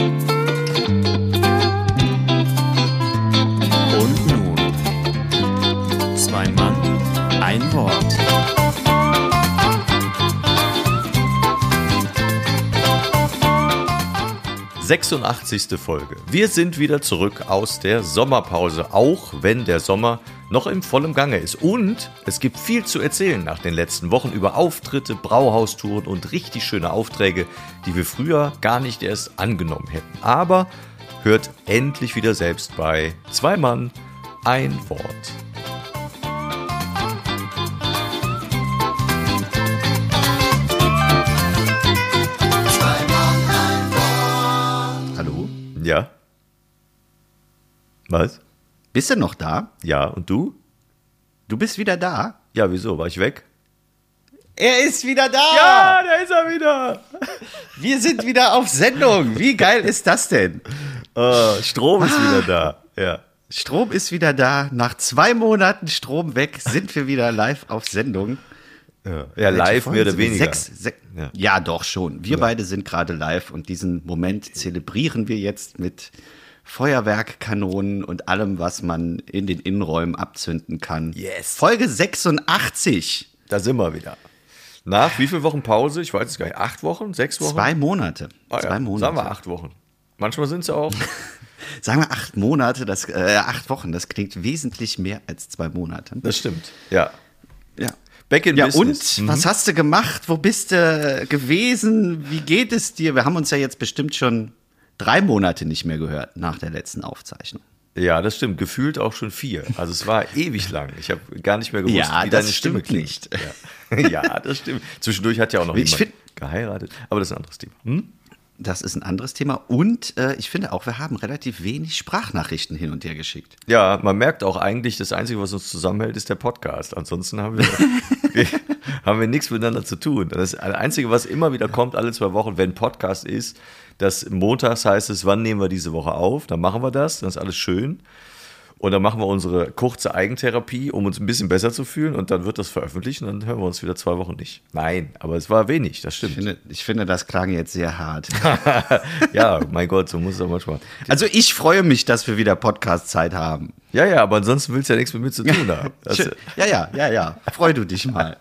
Und 86. Folge. Wir sind wieder zurück aus der Sommerpause, auch wenn der Sommer noch im vollen Gange ist. Und es gibt viel zu erzählen nach den letzten Wochen über Auftritte, Brauhaustouren und richtig schöne Aufträge, die wir früher gar nicht erst angenommen hätten. Aber hört endlich wieder selbst bei Zwei Mann, ein Wort. Ja? Was? Bist du noch da? Ja, und du? Du bist wieder da? Ja, wieso? War ich weg? Er ist wieder da! da ist er wieder. Wir sind wieder auf Sendung. Wie geil ist das denn? Äh, Strom ist wieder da. Ja. Strom ist wieder da. Nach zwei Monaten Strom weg sind wir wieder live auf Sendung. Ja, ja live mehr oder weniger. Sechs, sech- Ja. ja. doch schon. Wir beide sind gerade live und diesen Moment zelebrieren wir jetzt mit Feuerwerkkanonen und allem, was man in den Innenräumen abzünden kann. Yes. Folge 86. Da sind wir wieder. Nach wie viel Wochen Pause? Ich weiß es gar nicht. Acht Wochen? Sechs Wochen? Zwei Monate. Ah, ja. Zwei Monate. Sagen wir acht Wochen. Manchmal sind es auch. Sagen wir acht Monate, das, äh, acht Wochen, das klingt wesentlich mehr als zwei Monate. Das stimmt. Ja. Ja. Back in Ja, Business. und was hast du gemacht? Wo bist du gewesen? Wie geht es dir? Wir haben uns ja jetzt bestimmt schon drei Monate nicht mehr gehört nach der letzten Aufzeichnung. Ja, das stimmt. Gefühlt auch schon vier. Also es war ewig lang. Ich habe gar nicht mehr gewusst, Ja, wie deine Stimme klingt. nicht. Ja. ja, das stimmt. Zwischendurch hat ja auch noch Ich jemand geheiratet. Aber das ist ein anderes Thema. Hm? Das ist ein anderes Thema. Und äh, ich finde auch, wir haben relativ wenig Sprachnachrichten hin und her geschickt. Ja, man merkt auch eigentlich, das Einzige, was uns zusammenhält, ist der Podcast. Ansonsten haben wir, wir, haben wir nichts miteinander zu tun. Das Einzige, was immer wieder kommt, alle zwei Wochen, wenn Podcast ist, dass montags heißt es, wann nehmen wir diese Woche auf? Dann machen wir das, dann ist alles schön. Und dann machen wir unsere kurze Eigentherapie, um uns ein bisschen besser zu fühlen. Und dann wird das veröffentlicht und dann hören wir uns wieder zwei Wochen nicht. Nein, aber es war wenig, das Ich stimmt. finde, ich finde, das klang jetzt sehr hart. ja, mein Gott, so muss es auch manchmal. Also ich freue mich, dass wir wieder Podcast-Zeit haben. Ja, ja, aber ansonsten willst du ja nichts mit mir zu tun haben. Schön. Ja, ja, ja, ja. Freu du dich mal.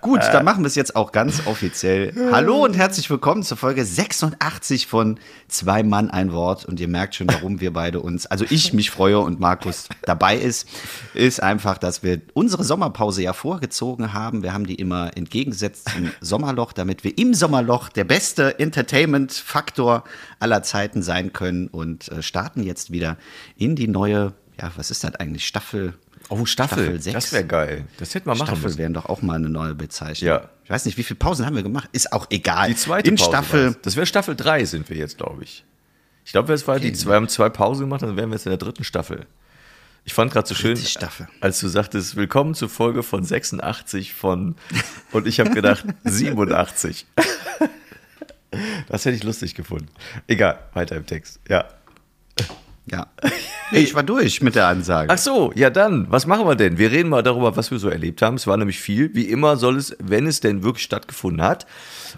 Gut, dann machen wir es jetzt auch ganz offiziell. Hallo und herzlich willkommen zur Folge 86 von Zwei Mann, ein Wort. Und ihr merkt schon, warum wir beide uns, also ich mich freue und Markus dabei ist, ist einfach, dass wir unsere Sommerpause ja vorgezogen haben. Wir haben die immer entgegengesetzt zum Sommerloch, damit wir im Sommerloch der beste Entertainment-Faktor aller Zeiten sein können und äh, starten jetzt wieder in die neue, ja, was ist das eigentlich? Staffel. Oh, Staffel, Staffel sechs. das wäre geil. Das hätten wir machen Staffel müssen. wären doch auch mal eine neue Bezeichnung. Ja. Ich weiß nicht, wie viele Pausen haben wir gemacht? Ist auch egal. Die zweite In Pause Staffel. war's. Das wäre Staffel 3 sind wir jetzt, glaube ich. Ich glaube, die Okay. zwei, wir haben zwei Pausen gemacht, dann wären wir jetzt in der dritten Staffel. Ich fand gerade so schön, als du sagtest, willkommen zur Folge von 86 von, und ich habe gedacht, 87. Das hätte ich lustig gefunden. Egal, weiter im Text. Ja. Ja. Nee, ich war durch mit der Ansage. Ach so, ja dann, was machen wir denn? Wir reden mal darüber, was wir so erlebt haben. Es war nämlich viel. Wie immer soll es, wenn es denn wirklich stattgefunden hat,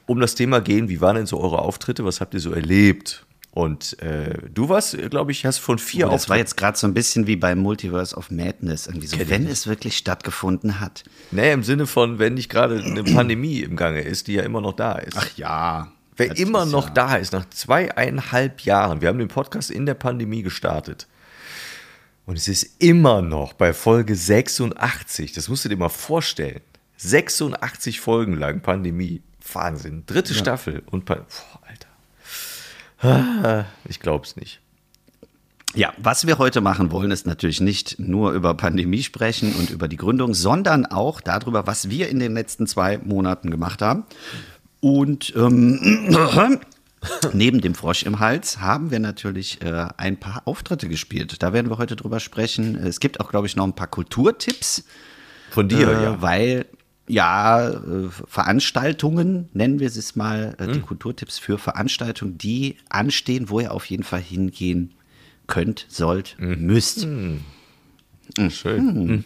um das Thema gehen, wie waren denn so eure Auftritte, was habt ihr so erlebt? Und äh, du warst, glaube ich, hast von vier Oh, das war jetzt gerade so ein bisschen wie beim Multiverse of Madness. Irgendwie so, wenn es wirklich stattgefunden hat. Nee, im Sinne von, wenn nicht gerade eine Pandemie im Gange ist, die ja immer noch da ist. ja. Wer immer noch ja- da ist, nach zweieinhalb Jahren, wir haben den Podcast in der Pandemie gestartet. Und es ist immer noch bei Folge 86, das musst du dir mal vorstellen. 86 Folgen lang Pandemie. Wahnsinn. Dritte Staffel. Und Pa- Boah, Alter. Ah, Ich glaub's nicht. Ja, was wir heute machen wollen, ist natürlich nicht nur über Pandemie sprechen und über die Gründung, sondern auch darüber, was wir in den letzten zwei Monaten gemacht haben. Und ähm, neben dem Frosch im Hals haben wir natürlich äh, ein paar Auftritte gespielt. Da werden wir heute drüber sprechen. Es gibt auch, glaube ich, noch ein paar Kulturtipps. Von dir, äh, ja. Weil, ja, äh, Veranstaltungen, nennen wir es mal, äh, Hm. die Kulturtipps für Veranstaltungen, die anstehen, wo ihr auf jeden Fall hingehen könnt, sollt, Hm. müsst. Schön.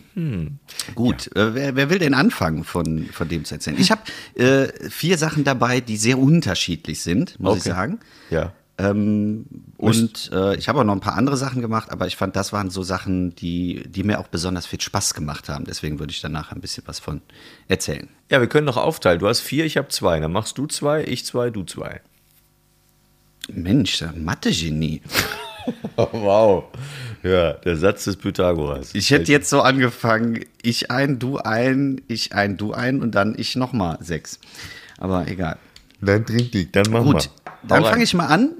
Gut, äh, wer, wer will denn anfangen von, von dem zu erzählen? Ich habe äh, vier Sachen dabei, die sehr unterschiedlich sind, muss ich Okay. sagen. Ja. Ähm, und äh, ich habe auch noch ein paar andere Sachen gemacht, aber ich fand, das waren so Sachen, die, die mir auch besonders viel Spaß gemacht haben. Deswegen würde ich danach ein bisschen was von erzählen. Ja, wir können noch aufteilen. Du hast vier, ich habe zwei. Dann machst du zwei, ich zwei, du zwei. Mensch, Mathe-Genie. Oh, wow. Ja, der Satz des Pythagoras. Ich hätte jetzt so angefangen, ich ein, du ein, ich ein, du ein und dann ich nochmal sechs. Aber egal. Dann trink dich, dann mach Gut, mal. dann fange ich mal an.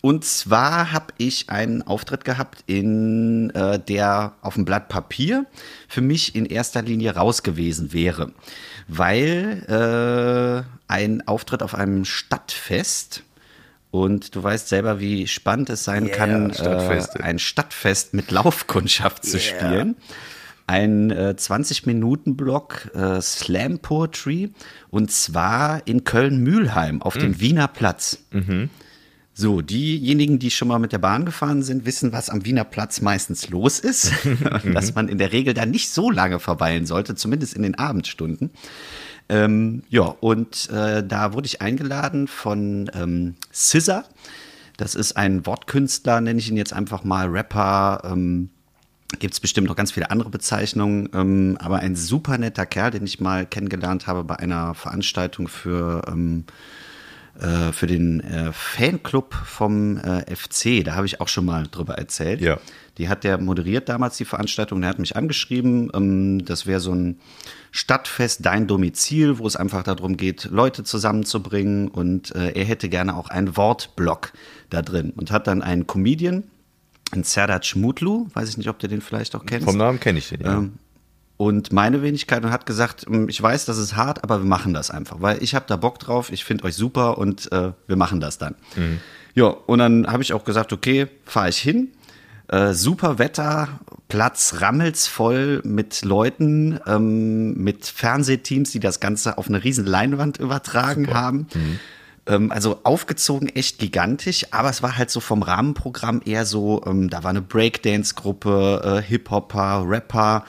Und zwar habe ich einen Auftritt gehabt, in äh, der auf dem Blatt Papier für mich in erster Linie raus gewesen wäre, weil äh, ein Auftritt auf einem Stadtfest und du weißt selber, wie spannend es sein Yeah, kann, äh, ein Stadtfest mit Laufkundschaft zu spielen. Ein äh, 20-Minuten-Block äh, Slam Poetry und zwar in Köln-Mühlheim auf dem Wiener Platz. So, diejenigen, die schon mal mit der Bahn gefahren sind, wissen, was am Wiener Platz meistens los ist. dass man in der Regel da nicht so lange verweilen sollte, zumindest in den Abendstunden. Ähm, ja, und äh, da wurde ich eingeladen von ähm, Scissor. Das ist ein Wortkünstler, nenne ich ihn jetzt einfach mal, Rapper. Ähm, Gibt es bestimmt noch ganz viele andere Bezeichnungen, ähm, aber ein super netter Kerl, den ich mal kennengelernt habe bei einer Veranstaltung für, ähm, äh, für den äh, Fanclub vom äh, FC. Da habe ich auch schon mal drüber erzählt. Ja. Die hat der moderiert damals die Veranstaltung. Der hat mich angeschrieben. Ähm, das wäre so ein Stadtfest, dein Domizil, wo es einfach darum geht, Leute zusammenzubringen. Und äh, er hätte gerne auch einen Wortblock da drin und hat dann einen Comedian, einen Serdac Mutlu, weiß ich nicht, ob du den vielleicht auch kennst. Vom Namen kenne ich den, ja. Ähm, und meine Wenigkeit und hat gesagt, ähm, ich weiß, das ist hart, aber wir machen das einfach, weil ich habe da Bock drauf, ich finde euch super und äh, wir machen das dann. Ja, und dann habe ich auch gesagt, okay, fahre ich hin. Äh, super Wetter, Platz rammelsvoll mit Leuten, ähm, mit Fernsehteams, die das Ganze auf eine riesen Leinwand übertragen haben. Ähm, also aufgezogen, echt gigantisch, aber es war halt so vom Rahmenprogramm eher so, ähm, da war eine Breakdance-Gruppe, äh, Hip-Hopper, Rapper,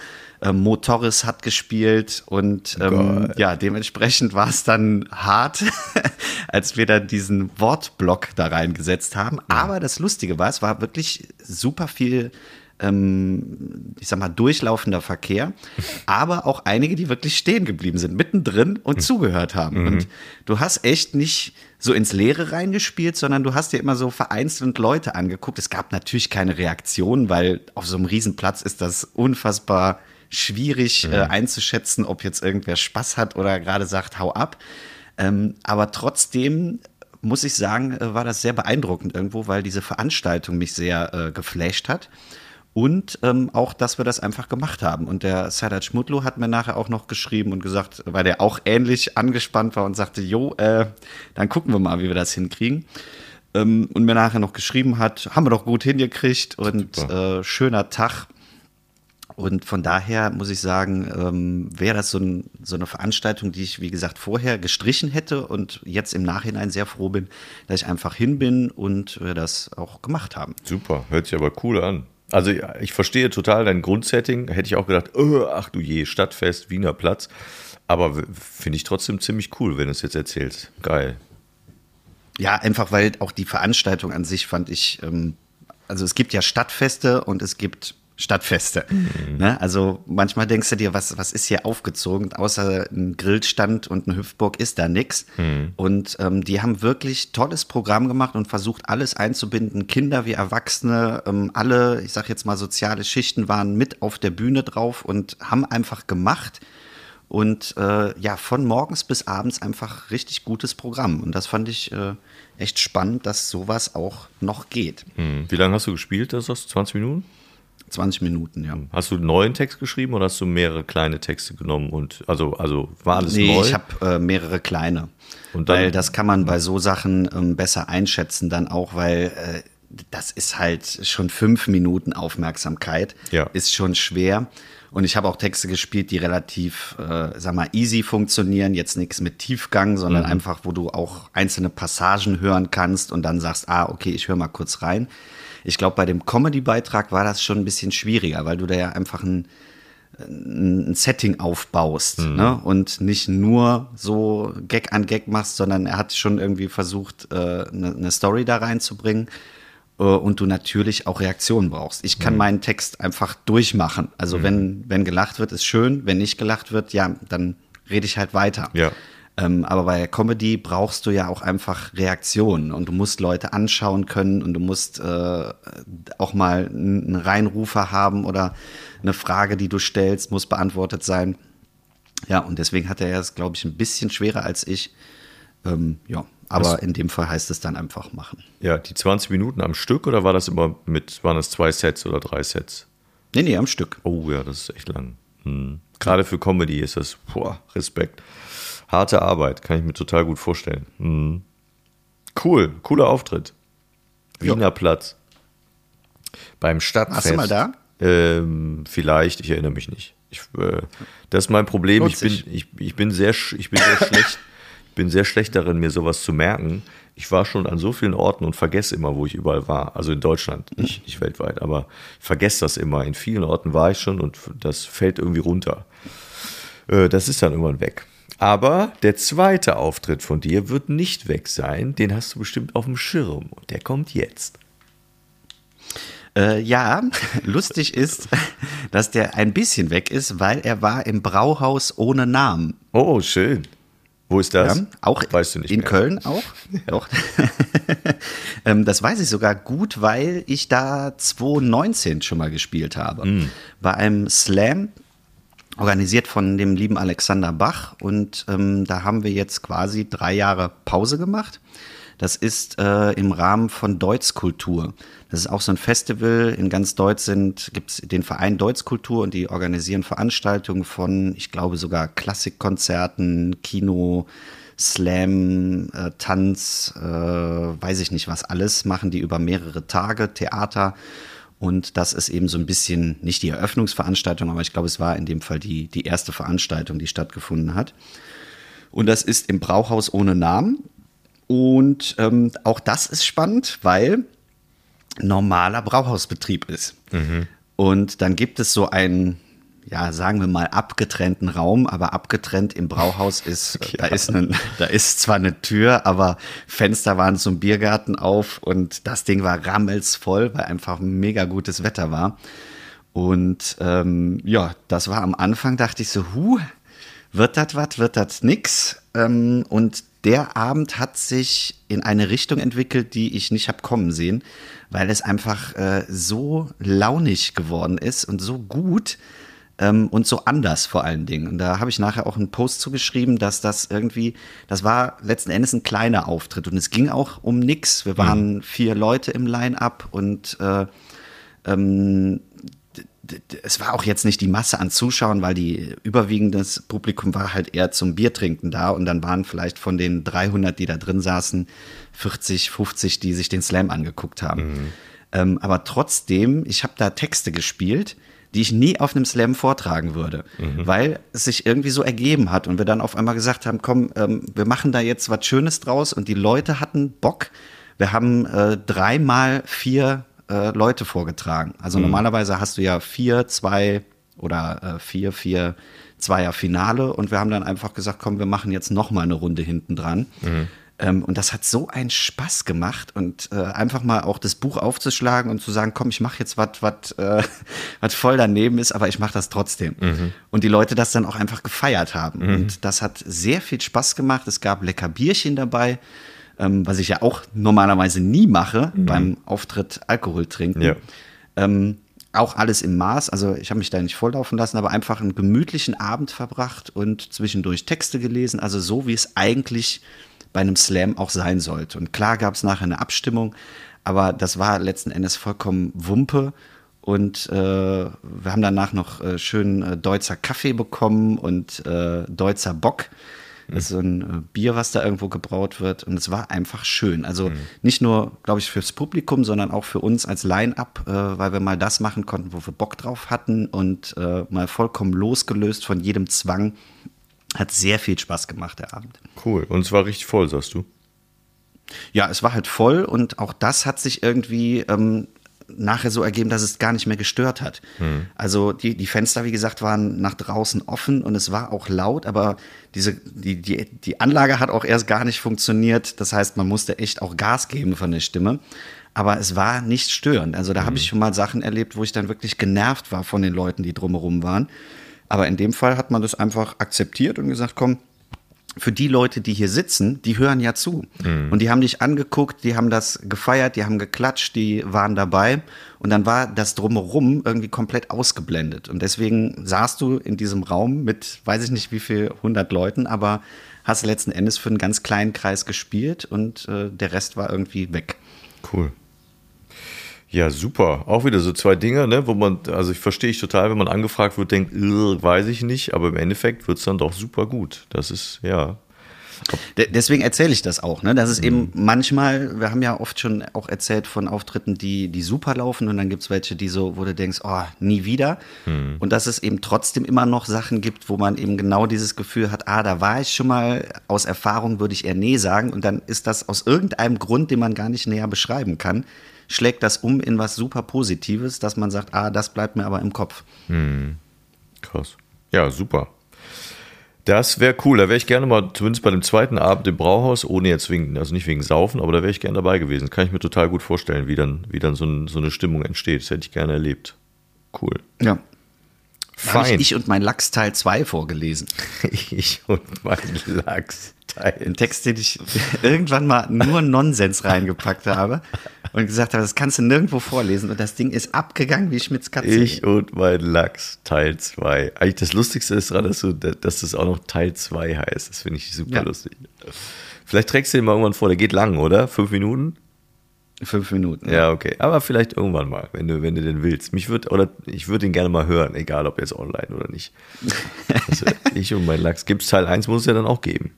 ähm, Mo Torres hat gespielt und ähm, ja, dementsprechend war es dann hart, als wir dann diesen Wortblock da reingesetzt haben. Aber das Lustige war, es war wirklich super viel ähm, ich sag mal, durchlaufender Verkehr, aber auch einige, die wirklich stehen geblieben sind, mittendrin und zugehört haben. Und du hast echt nicht so ins Leere reingespielt, sondern du hast dir immer so vereinzelt Leute angeguckt. Es gab natürlich keine Reaktion, weil auf so einem Riesenplatz ist das unfassbar schwierig äh, einzuschätzen, ob jetzt irgendwer Spaß hat oder gerade sagt, hau ab. Ähm, aber trotzdem muss ich sagen, äh, war das sehr beeindruckend irgendwo, weil diese Veranstaltung mich sehr äh, geflasht hat. Und ähm, auch, dass wir das einfach gemacht haben. Und der Sadat Schmutlu hat mir nachher auch noch geschrieben und gesagt, weil der auch ähnlich angespannt war und sagte, jo, äh, dann gucken wir mal, wie wir das hinkriegen. Ähm, und mir nachher noch geschrieben hat, haben wir doch gut hingekriegt und äh, schöner Tag. Und von daher muss ich sagen, ähm, wäre das so, ein, so eine Veranstaltung, die ich, wie gesagt, vorher gestrichen hätte und jetzt im Nachhinein sehr froh bin, dass ich einfach hin bin und wir das auch gemacht haben. Super, hört sich aber cool an. Also ich verstehe total dein Grundsetting. Hätte ich auch gedacht, oh, ach du je, Stadtfest, Wiener Platz. Aber finde ich trotzdem ziemlich cool, wenn du es jetzt erzählst. Geil. Ja, einfach weil auch die Veranstaltung an sich fand ich, ähm, also es gibt ja Stadtfeste und es gibt Stadtfeste. Ne? Also manchmal denkst du dir, was, was ist hier aufgezogen? Außer ein Grillstand und eine Hüpfburg ist da nix. Und ähm, die haben wirklich tolles Programm gemacht und versucht, alles einzubinden. Kinder wie Erwachsene, ähm, alle, ich sag jetzt mal, soziale Schichten waren mit auf der Bühne drauf und haben einfach gemacht. Und äh, ja, von morgens bis abends einfach richtig gutes Programm. Und das fand ich äh, echt spannend, dass sowas auch noch geht. Hm. Wie lange hast du gespielt, das hast du? 20 Minuten? 20 Minuten, ja. Hast du einen neuen Text geschrieben oder hast du mehrere kleine Texte genommen und also, also war alles Nee, neu? ich habe äh, mehrere kleine. Und dann- weil das kann man bei so Sachen ähm, besser einschätzen, dann auch, weil äh, das ist halt schon fünf Minuten Aufmerksamkeit. Ja. Ist schon schwer. Und ich habe auch Texte gespielt, die relativ, äh, sag mal, easy funktionieren. Jetzt nichts mit Tiefgang, sondern Mhm. einfach, wo du auch einzelne Passagen hören kannst und dann sagst, ah, okay, ich höre mal kurz rein. Ich glaube, bei dem Comedy-Beitrag war das schon ein bisschen schwieriger, weil du da ja einfach ein ein Setting aufbaust ne? und nicht nur so Gag an Gag machst, sondern er hat schon irgendwie versucht, äh, eine, eine Story da reinzubringen äh, und du natürlich auch Reaktionen brauchst. Ich kann meinen Text einfach durchmachen. Also wenn, wenn gelacht wird, ist schön, wenn nicht gelacht wird, ja, dann rede ich halt weiter. Ja. Ähm, aber bei Comedy brauchst du ja auch einfach Reaktionen und du musst Leute anschauen können und du musst äh, auch mal einen Reinrufer haben oder eine Frage, die du stellst, muss beantwortet sein. Ja, und deswegen hat er es, glaube ich, ein bisschen schwerer als ich. Ähm, ja, aber Was- in dem Fall heißt es dann einfach machen. Ja, die 20 Minuten am Stück oder war das immer mit, waren das zwei Sets oder drei Sets? Nee, nee, am Stück. Oh ja, das ist echt lang. Hm. Gerade für Comedy ist das, boah, Respekt. Harte Arbeit, kann ich mir total gut vorstellen. Hm. Cool, cooler Auftritt. Wiener Platz. Beim Stadtfest. Warst du mal da? Ähm, vielleicht, ich erinnere mich nicht. Ich, äh, das ist mein Problem. Ich bin, ich, ich bin sehr, ich bin sehr schlecht. Ich bin sehr schlecht darin, mir sowas zu merken. Ich war schon an so vielen Orten und vergesse immer, wo ich überall war. Also in Deutschland, nicht, nicht weltweit, aber ich vergesse das immer. In vielen Orten war ich schon und das fällt irgendwie runter. Äh, Das ist dann irgendwann weg. Aber der zweite Auftritt von dir wird nicht weg sein. Den hast du bestimmt auf dem Schirm und der kommt jetzt. Äh, ja, lustig ist, dass der ein bisschen weg ist, weil er war im Brauhaus ohne Namen. Oh, schön. Wo ist das? Ja, auch weißt du nicht in mehr. Köln auch. Doch. ähm, das weiß ich sogar gut, weil ich da 2019 schon mal gespielt habe. Hm. Bei einem Slam, organisiert von dem lieben Alexander Bach. Und ähm, da haben wir jetzt quasi drei Jahre Pause gemacht. Das ist äh, im Rahmen von Deutschkultur. Das ist auch so ein Festival. In ganz Deutschland gibt es den Verein Deutschkultur und die organisieren Veranstaltungen von, ich glaube, sogar Klassikkonzerten, Kino, Slam, äh, Tanz, äh, weiß ich nicht was alles, machen die über mehrere Tage, Theater. Und das ist eben so ein bisschen nicht die Eröffnungsveranstaltung, aber ich glaube, es war in dem Fall die, die erste Veranstaltung, die stattgefunden hat. Und das ist im Brauhaus ohne Namen. Und ähm, auch das ist spannend, weil normaler Brauhausbetrieb ist. Und dann gibt es so einen, ja, sagen wir mal, abgetrennten Raum, aber abgetrennt im Brauhaus ist, da ist ein, da ist zwar eine Tür, aber Fenster waren zum Biergarten auf und das Ding war rammelsvoll, weil einfach mega gutes Wetter war. Und ähm, ja, das war am Anfang, dachte ich so, huh, wird das was, wird das nix? Ähm, und der Abend hat sich in eine Richtung entwickelt, die ich nicht habe kommen sehen, weil es einfach äh, so launig geworden ist und so gut ähm, und so anders vor allen Dingen. Und da habe ich nachher auch einen Post zugeschrieben, dass das irgendwie, das war letzten Endes ein kleiner Auftritt und es ging auch um nix. Wir waren vier Leute im Line-up und äh, ähm, es war auch jetzt nicht die Masse an Zuschauern, weil die überwiegendes Publikum war halt eher zum Biertrinken da und dann waren vielleicht von den 300, die da drin saßen, 40, 50, die sich den Slam angeguckt haben. Ähm, aber trotzdem, ich habe da Texte gespielt, die ich nie auf einem Slam vortragen würde, weil es sich irgendwie so ergeben hat und wir dann auf einmal gesagt haben, komm, ähm, wir machen da jetzt was Schönes draus und die Leute hatten Bock. Wir haben äh, dreimal vier äh, Leute vorgetragen. Also normalerweise hast du ja vier, zwei oder äh, vier, vier, zweier Finale und wir haben dann einfach gesagt, komm, wir machen jetzt noch mal eine Runde hinten dran. Ähm, und das hat so einen Spaß gemacht und äh, einfach mal auch das Buch aufzuschlagen und zu sagen, komm, ich mache jetzt was, was äh, was voll daneben ist, aber ich mache das trotzdem. Und die Leute das dann auch einfach gefeiert haben. Und das hat sehr viel Spaß gemacht. Es gab lecker Bierchen dabei, ähm, was ich ja auch normalerweise nie mache beim Auftritt Alkohol trinken. Ja. Ähm, auch alles im Maß. Also ich habe mich da nicht volllaufen lassen, aber einfach einen gemütlichen Abend verbracht und zwischendurch Texte gelesen. Also so, wie es eigentlich bei einem Slam auch sein sollte. Und klar gab es nachher eine Abstimmung, aber das war letzten Endes vollkommen Wumpe. Und äh, wir haben danach noch äh, schön äh, Deutzer Kaffee bekommen und äh, Deutzer Bock. Das ist so ein äh, Bier, was da irgendwo gebraut wird. Und es war einfach schön. Also nicht nur, glaube ich, fürs Publikum, sondern auch für uns als Line-up, äh, weil wir mal das machen konnten, wo wir Bock drauf hatten und äh, mal vollkommen losgelöst von jedem Zwang. Hat sehr viel Spaß gemacht, der Abend. Cool. Und es war richtig voll, sagst du? Ja, es war halt voll und auch das hat sich irgendwie ähm, nachher so ergeben, dass es gar nicht mehr gestört hat. Also die, die Fenster, wie gesagt, waren nach draußen offen und es war auch laut, aber diese, die, die, die Anlage hat auch erst gar nicht funktioniert. Das heißt, man musste echt auch Gas geben von der Stimme. Aber es war nicht störend. Also da habe ich schon mal Sachen erlebt, wo ich dann wirklich genervt war von den Leuten, die drumherum waren. Aber in dem Fall hat man das einfach akzeptiert und gesagt, komm, für die Leute, die hier sitzen, die hören ja zu. Und die haben dich angeguckt, die haben das gefeiert, die haben geklatscht, die waren dabei. Und dann war das drumherum irgendwie komplett ausgeblendet. Und deswegen saßt du in diesem Raum mit, weiß ich nicht wie viel, 100 Leuten, aber hast letzten Endes für einen ganz kleinen Kreis gespielt und äh, der Rest war irgendwie weg. Cool. Ja, super. Auch wieder so zwei Dinge, ne, wo man, also ich verstehe ich total, wenn man angefragt wird, denkt, "Äh, weiß ich nicht, aber im Endeffekt wird es dann doch super gut. Das ist, ja. De- Deswegen erzähle ich das auch, ne? Das ist eben manchmal, wir haben ja oft schon auch erzählt von Auftritten, die, die super laufen und dann gibt es welche, die so, wo du denkst, oh, nie wieder. Und dass es eben trotzdem immer noch Sachen gibt, wo man eben genau dieses Gefühl hat, ah, da war ich schon mal, aus Erfahrung würde ich eher nee sagen und dann ist das aus irgendeinem Grund, den man gar nicht näher beschreiben kann, schlägt das um in was super Positives, dass man sagt, ah, das bleibt mir aber im Kopf. Krass. Ja, super. Das wäre cool. Da wäre ich gerne mal, zumindest bei dem zweiten Abend im Brauhaus, ohne jetzt wegen, also nicht wegen Saufen, aber da wäre ich gerne dabei gewesen. Kann ich mir total gut vorstellen, wie dann, wie dann so, ein, so eine Stimmung entsteht. Das hätte ich gerne erlebt. Cool. Ja. Da Fein. ich, ich und mein Lachs Teil 2 vorgelesen. Ich und mein Lachsteil. Ein Text, den ich irgendwann mal nur Nonsens reingepackt habe und gesagt habe, das kannst du nirgendwo vorlesen. Und das Ding ist abgegangen wie Schmitz Katze. Ich und mein Lachs Teil 2. Eigentlich das Lustigste ist dran, dass, du, dass das auch noch Teil 2 heißt. Das finde ich super Ja. lustig. Vielleicht trägst du den mal irgendwann vor. Der geht lang, oder? Fünf Minuten? Fünf Minuten. Ja, okay. Aber vielleicht irgendwann mal, wenn du, wenn du den willst. Mich würde, oder ich würde ihn gerne mal hören, egal ob jetzt online oder nicht. Also, ich und mein Lachs. Gibt's Teil 1, muss es ja dann auch geben.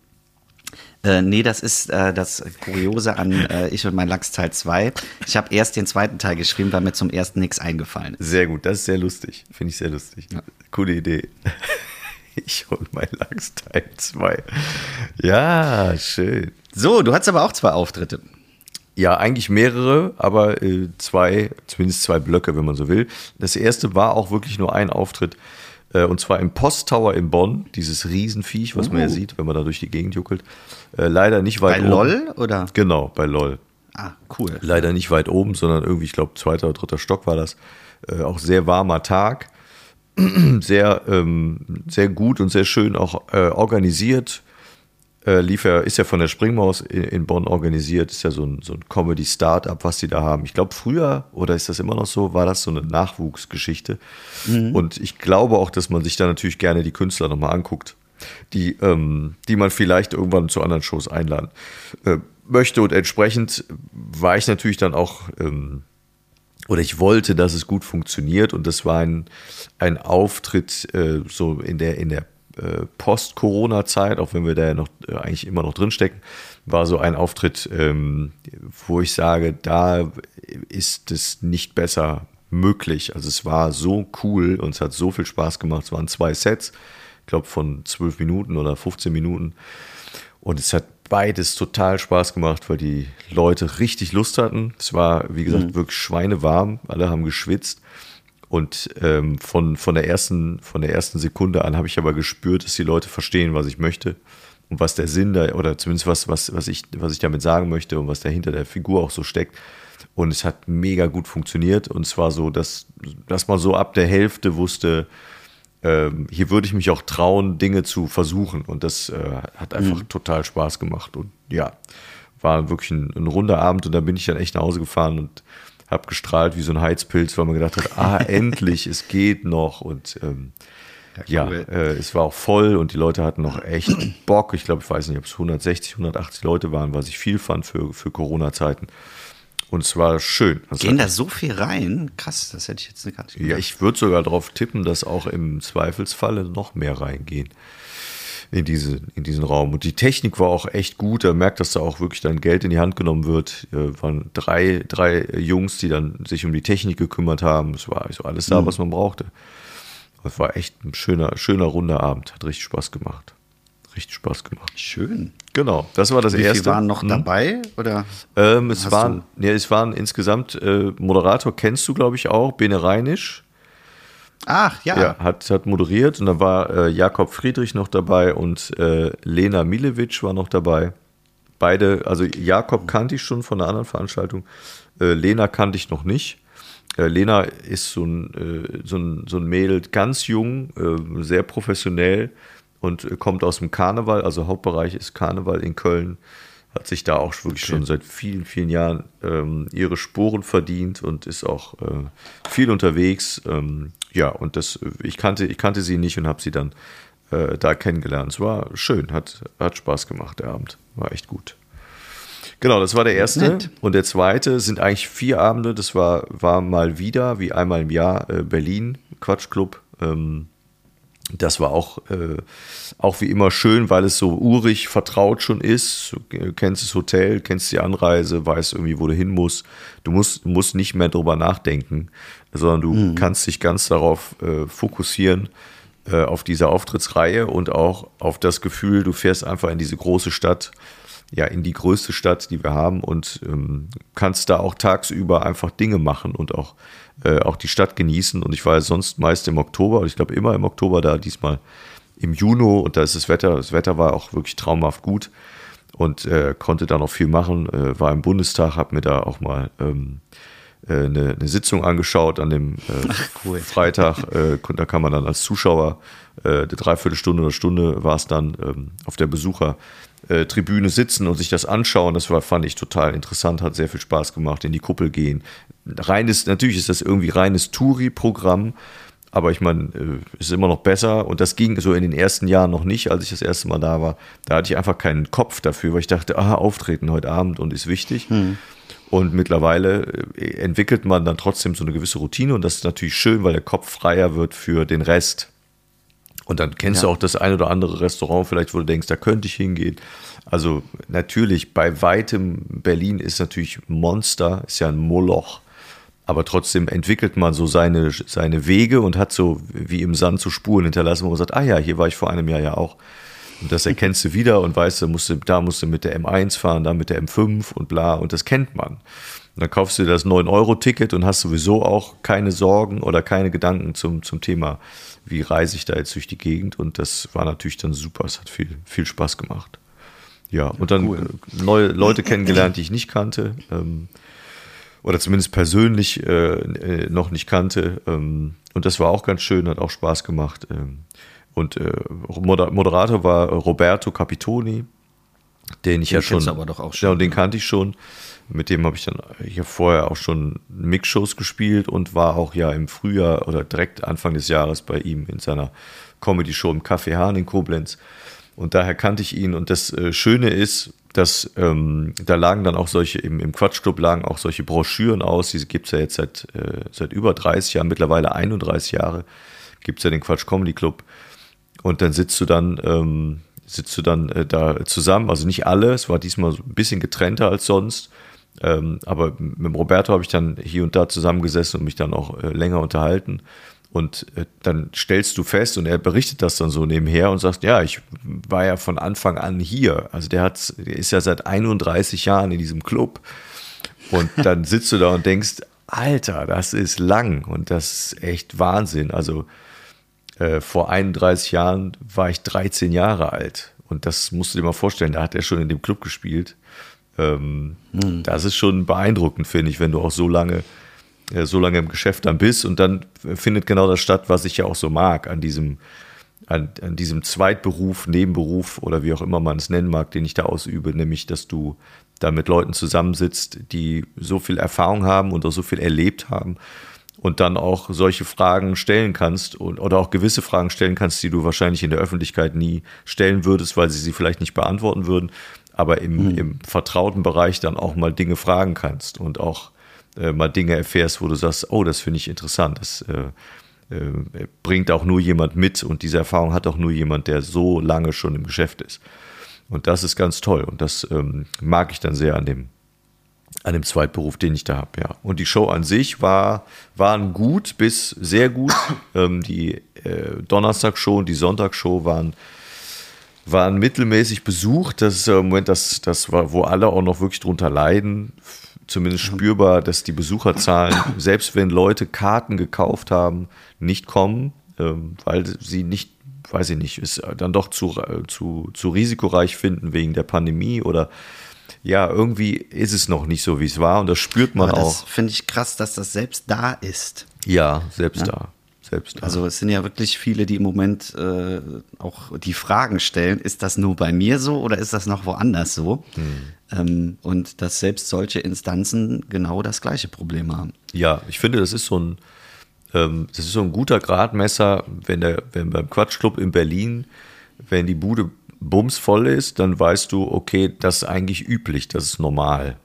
Äh, nee, das ist äh, das Kuriose an äh, Ich und mein Lachs Teil 2. Ich habe erst den zweiten Teil geschrieben, weil mir zum ersten nichts eingefallen ist. Sehr gut, das ist sehr lustig. Finde ich sehr lustig. Coole Idee. Ich und mein Lachs Teil 2. Ja, schön. So, du hattest aber auch zwei Auftritte. Ja, eigentlich mehrere, aber äh, zwei, zumindest zwei Blöcke, wenn man so will. Das erste war auch wirklich nur ein Auftritt, und zwar im Posttower in Bonn, dieses Riesenviech, was man ja Uh. sieht, wenn man da durch die Gegend juckelt. Äh, leider nicht weit Bei oben. LOL oder? Genau, bei LOL. Ah, cool. Leider nicht weit oben, sondern irgendwie, ich glaube, zweiter oder dritter Stock war das. Äh, auch sehr warmer Tag. sehr, ähm, sehr gut und sehr schön auch äh, organisiert. Äh, lief ja, ist ja von der Springmaus in, in Bonn organisiert, ist ja so ein, so ein Comedy-Startup, was die da haben. Ich glaube, früher, oder ist das immer noch so, war das so eine Nachwuchsgeschichte. Und ich glaube auch, dass man sich da natürlich gerne die Künstler nochmal anguckt, die, ähm, die man vielleicht irgendwann zu anderen Shows einladen äh, möchte. Und entsprechend war ich natürlich dann auch. Ähm, oder ich wollte, dass es gut funktioniert und das war ein, ein Auftritt äh, so in der, in der äh, Post-Corona-Zeit, auch wenn wir da ja noch äh, eigentlich immer noch drinstecken, war so ein Auftritt, ähm, wo ich sage, da ist es nicht besser möglich. Also es war so cool und es hat so viel Spaß gemacht. Es waren zwei Sets, ich glaube von zwölf Minuten oder 15 Minuten. Und es hat beides total Spaß gemacht, weil die Leute richtig Lust hatten. Es war, wie gesagt, wirklich schweinewarm. Alle haben geschwitzt. Und ähm, von, von, der ersten, von der ersten Sekunde an habe ich aber gespürt, dass die Leute verstehen, was ich möchte und was der Sinn da, oder zumindest was, was, was, ich, was ich damit sagen möchte und was dahinter der Figur auch so steckt. Und es hat mega gut funktioniert. Und zwar so, dass, dass man so ab der Hälfte wusste, ähm, hier würde ich mich auch trauen, Dinge zu versuchen. Und das äh, hat einfach total Spaß gemacht. Und ja, war wirklich ein, ein runder Abend. Und dann bin ich dann echt nach Hause gefahren und habe gestrahlt wie so ein Heizpilz, weil man gedacht hat, ah, endlich, es geht noch. Und ähm, ja, cool. äh, es war auch voll und die Leute hatten noch echt Bock. Ich glaube, ich weiß nicht, ob es 160, 180 Leute waren, was ich viel fand für, für Corona-Zeiten. Und es war schön. Also Gehen da so viel rein? Krass, das hätte ich jetzt gar nicht ja, gedacht. ich würde sogar darauf tippen, dass auch im Zweifelsfalle noch mehr reingehen in, diese, in diesen Raum. Und die Technik war auch echt gut. Da merkt, dass da auch wirklich dann Geld in die Hand genommen wird. Äh, waren drei, drei Jungs, die dann sich um die Technik gekümmert haben. Es war also alles da, was man brauchte. Es war echt ein schöner, schöner runder Abend. Hat richtig Spaß gemacht. Richtig Spaß gemacht. Schön. Genau, das war das Wie erste. viele waren noch dabei? Oder? Ähm, es, waren, ja, es waren insgesamt, äh, Moderator kennst du, glaube ich, auch, Bene Reinisch. Ach, ja. Ja, hat, hat moderiert und dann war äh, Jakob Friedrich noch dabei und äh, Lena Milewitsch war noch dabei. Beide, also Jakob kannte ich schon von einer anderen Veranstaltung, äh, Lena kannte ich noch nicht. Äh, Lena ist so ein, äh, so, ein, so ein Mädel, ganz jung, äh, sehr professionell und kommt aus dem Karneval, also Hauptbereich ist Karneval in Köln. Hat sich da auch wirklich schon seit vielen, vielen Jahren ähm, ihre Sporen verdient und ist auch äh, viel unterwegs. Ähm, ja, und das, ich kannte, ich kannte sie nicht und habe sie dann äh, da kennengelernt. Es war schön, hat, hat Spaß gemacht, der Abend. War echt gut. Genau, das war der erste. Nett. Und der zweite sind eigentlich vier Abende. Das war, war mal wieder, wie einmal im Jahr, äh, Berlin, Quatschclub. Ähm, das war auch, äh, auch wie immer schön, weil es so urig vertraut schon ist. Du kennst das Hotel, kennst die Anreise, weißt irgendwie, wo du hin musst. Du musst, musst nicht mehr drüber nachdenken, sondern du kannst dich ganz darauf äh, fokussieren, äh, auf diese Auftrittsreihe und auch auf das Gefühl, du fährst einfach in diese große Stadt, ja, in die größte Stadt, die wir haben und ähm, kannst da auch tagsüber einfach Dinge machen und auch, äh, auch die Stadt genießen. Und ich war ja sonst meist im Oktober, ich glaube immer im Oktober da, diesmal im Juni und da ist das Wetter, das Wetter war auch wirklich traumhaft gut und äh, konnte da noch viel machen, äh, war im Bundestag, habe mir da auch mal ähm, äh, eine, eine Sitzung angeschaut an dem äh, cool. Freitag. Äh, da kann man dann als Zuschauer äh, eine Dreiviertelstunde oder Stunde war es dann ähm, auf der Besuchertribüne sitzen und sich das anschauen. Das war, fand ich total interessant, hat sehr viel Spaß gemacht, in die Kuppel gehen. Reines, natürlich ist das irgendwie reines Touri-Programm, aber ich meine, äh, ist immer noch besser und das ging so in den ersten Jahren noch nicht, als ich das erste Mal da war. Da hatte ich einfach keinen Kopf dafür, weil ich dachte, ah, auftreten heute Abend und ist wichtig. Und mittlerweile äh, entwickelt man dann trotzdem so eine gewisse Routine und das ist natürlich schön, weil der Kopf freier wird für den Rest. Und dann kennst Ja. du auch das ein oder andere Restaurant, vielleicht, wo du denkst, da könnte ich hingehen. Also natürlich, bei weitem, Berlin ist natürlich Monster, ist ja ein Moloch. Aber trotzdem entwickelt man so seine, seine Wege und hat so wie im Sand so Spuren hinterlassen, wo man sagt, ah ja, hier war ich vor einem Jahr ja auch. Und das erkennst du wieder und weißt, da musst du, da musst du mit der M1 fahren, da mit der M5 und bla. Und das kennt man. Und dann kaufst du dir das 9-Euro-Ticket und hast sowieso auch keine Sorgen oder keine Gedanken zum, zum Thema, wie reise ich da jetzt durch die Gegend. Und das war natürlich dann super. Es hat viel, viel Spaß gemacht. Ja, und dann äh, neue Leute kennengelernt, die ich nicht kannte. Ähm, oder zumindest persönlich äh, äh, noch nicht kannte. Ähm, und das war auch ganz schön, hat auch Spaß gemacht. Ähm, und äh, Moder Moderator war Roberto Capitoni, den ich Den ja schon. auch schon, Ja, und den kannte ich schon. Mit dem habe ich dann habe vorher auch schon Mixshows gespielt und war auch ja im Frühjahr oder direkt Anfang des Jahres bei ihm in seiner Comedy-Show im Café Hahn in Koblenz. Und daher kannte ich ihn. Und das äh, Schöne ist, dass ähm, da lagen dann auch solche, im, im Quatschclub lagen auch solche Broschüren aus. Diese gibt es ja jetzt seit, äh, seit über 30 Jahren, mittlerweile 31 Jahre gibt es ja den Quatsch Comedy Club. Und dann sitzt du dann, ähm, sitzt du dann äh, da zusammen, also nicht alle, es war diesmal so ein bisschen getrennter als sonst. Ähm, aber mit Roberto habe ich dann hier und da zusammengesessen und mich dann auch äh, länger unterhalten. Und äh, dann stellst du fest, und er berichtet das dann so nebenher und sagt, ja, ich war ja von Anfang an hier. Also der hat, der ist ja seit 31 Jahren in diesem Club. Und dann sitzt du da und denkst, Alter, das ist lang und das ist echt Wahnsinn. Also äh, vor 31 Jahren war ich 13 Jahre alt. Und das musst du dir mal vorstellen, da hat er schon in dem Club gespielt. Ähm, Das ist schon beeindruckend, finde ich, wenn du auch so lange, äh, so lange im Geschäft dann bist. Und dann findet genau das statt, was ich ja auch so mag, an diesem, an, an diesem Zweitberuf, Nebenberuf oder wie auch immer man es nennen mag, den ich da ausübe, nämlich, dass du da mit Leuten zusammensitzt, die so viel Erfahrung haben und auch so viel erlebt haben und dann auch solche Fragen stellen kannst und, oder auch gewisse Fragen stellen kannst, die du wahrscheinlich in der Öffentlichkeit nie stellen würdest, weil sie sie vielleicht nicht beantworten würden, aber im, im vertrauten Bereich dann auch mal Dinge fragen kannst und auch äh, mal Dinge erfährst, wo du sagst, oh, das finde ich interessant, das äh, äh, bringt auch nur jemand mit und diese Erfahrung hat auch nur jemand, der so lange schon im Geschäft ist. Und das ist ganz toll und das ähm, mag ich dann sehr an dem, an dem Zweitberuf, den ich da habe, ja. Und die Show an sich war, waren gut bis sehr gut. ähm, die äh, Donnerstagsshow und die Sonntagsshow waren, waren mittelmäßig besucht. Das ist im Moment das, das war, wo alle auch noch wirklich drunter leiden. Zumindest spürbar, dass die Besucherzahlen, selbst wenn Leute Karten gekauft haben, nicht kommen, ähm, weil sie nicht, weiß ich nicht, es dann doch zu, zu, zu risikoreich finden wegen der Pandemie oder ja, irgendwie ist es noch nicht so, wie es war und das spürt man Aber auch. das finde ich krass, dass das selbst da ist. Ja, selbst da. Selbst da. Also es sind ja wirklich viele, die im Moment äh, auch die Fragen stellen, ist das nur bei mir so oder ist das noch woanders so? Ähm, und dass selbst solche Instanzen genau das gleiche Problem haben. Ja, ich finde, das ist so ein, ähm, das ist so ein guter Gradmesser, wenn der, wenn beim Quatschclub in Berlin, wenn die Bude bumsvoll ist, dann weißt du, okay, das ist eigentlich üblich, das ist normal.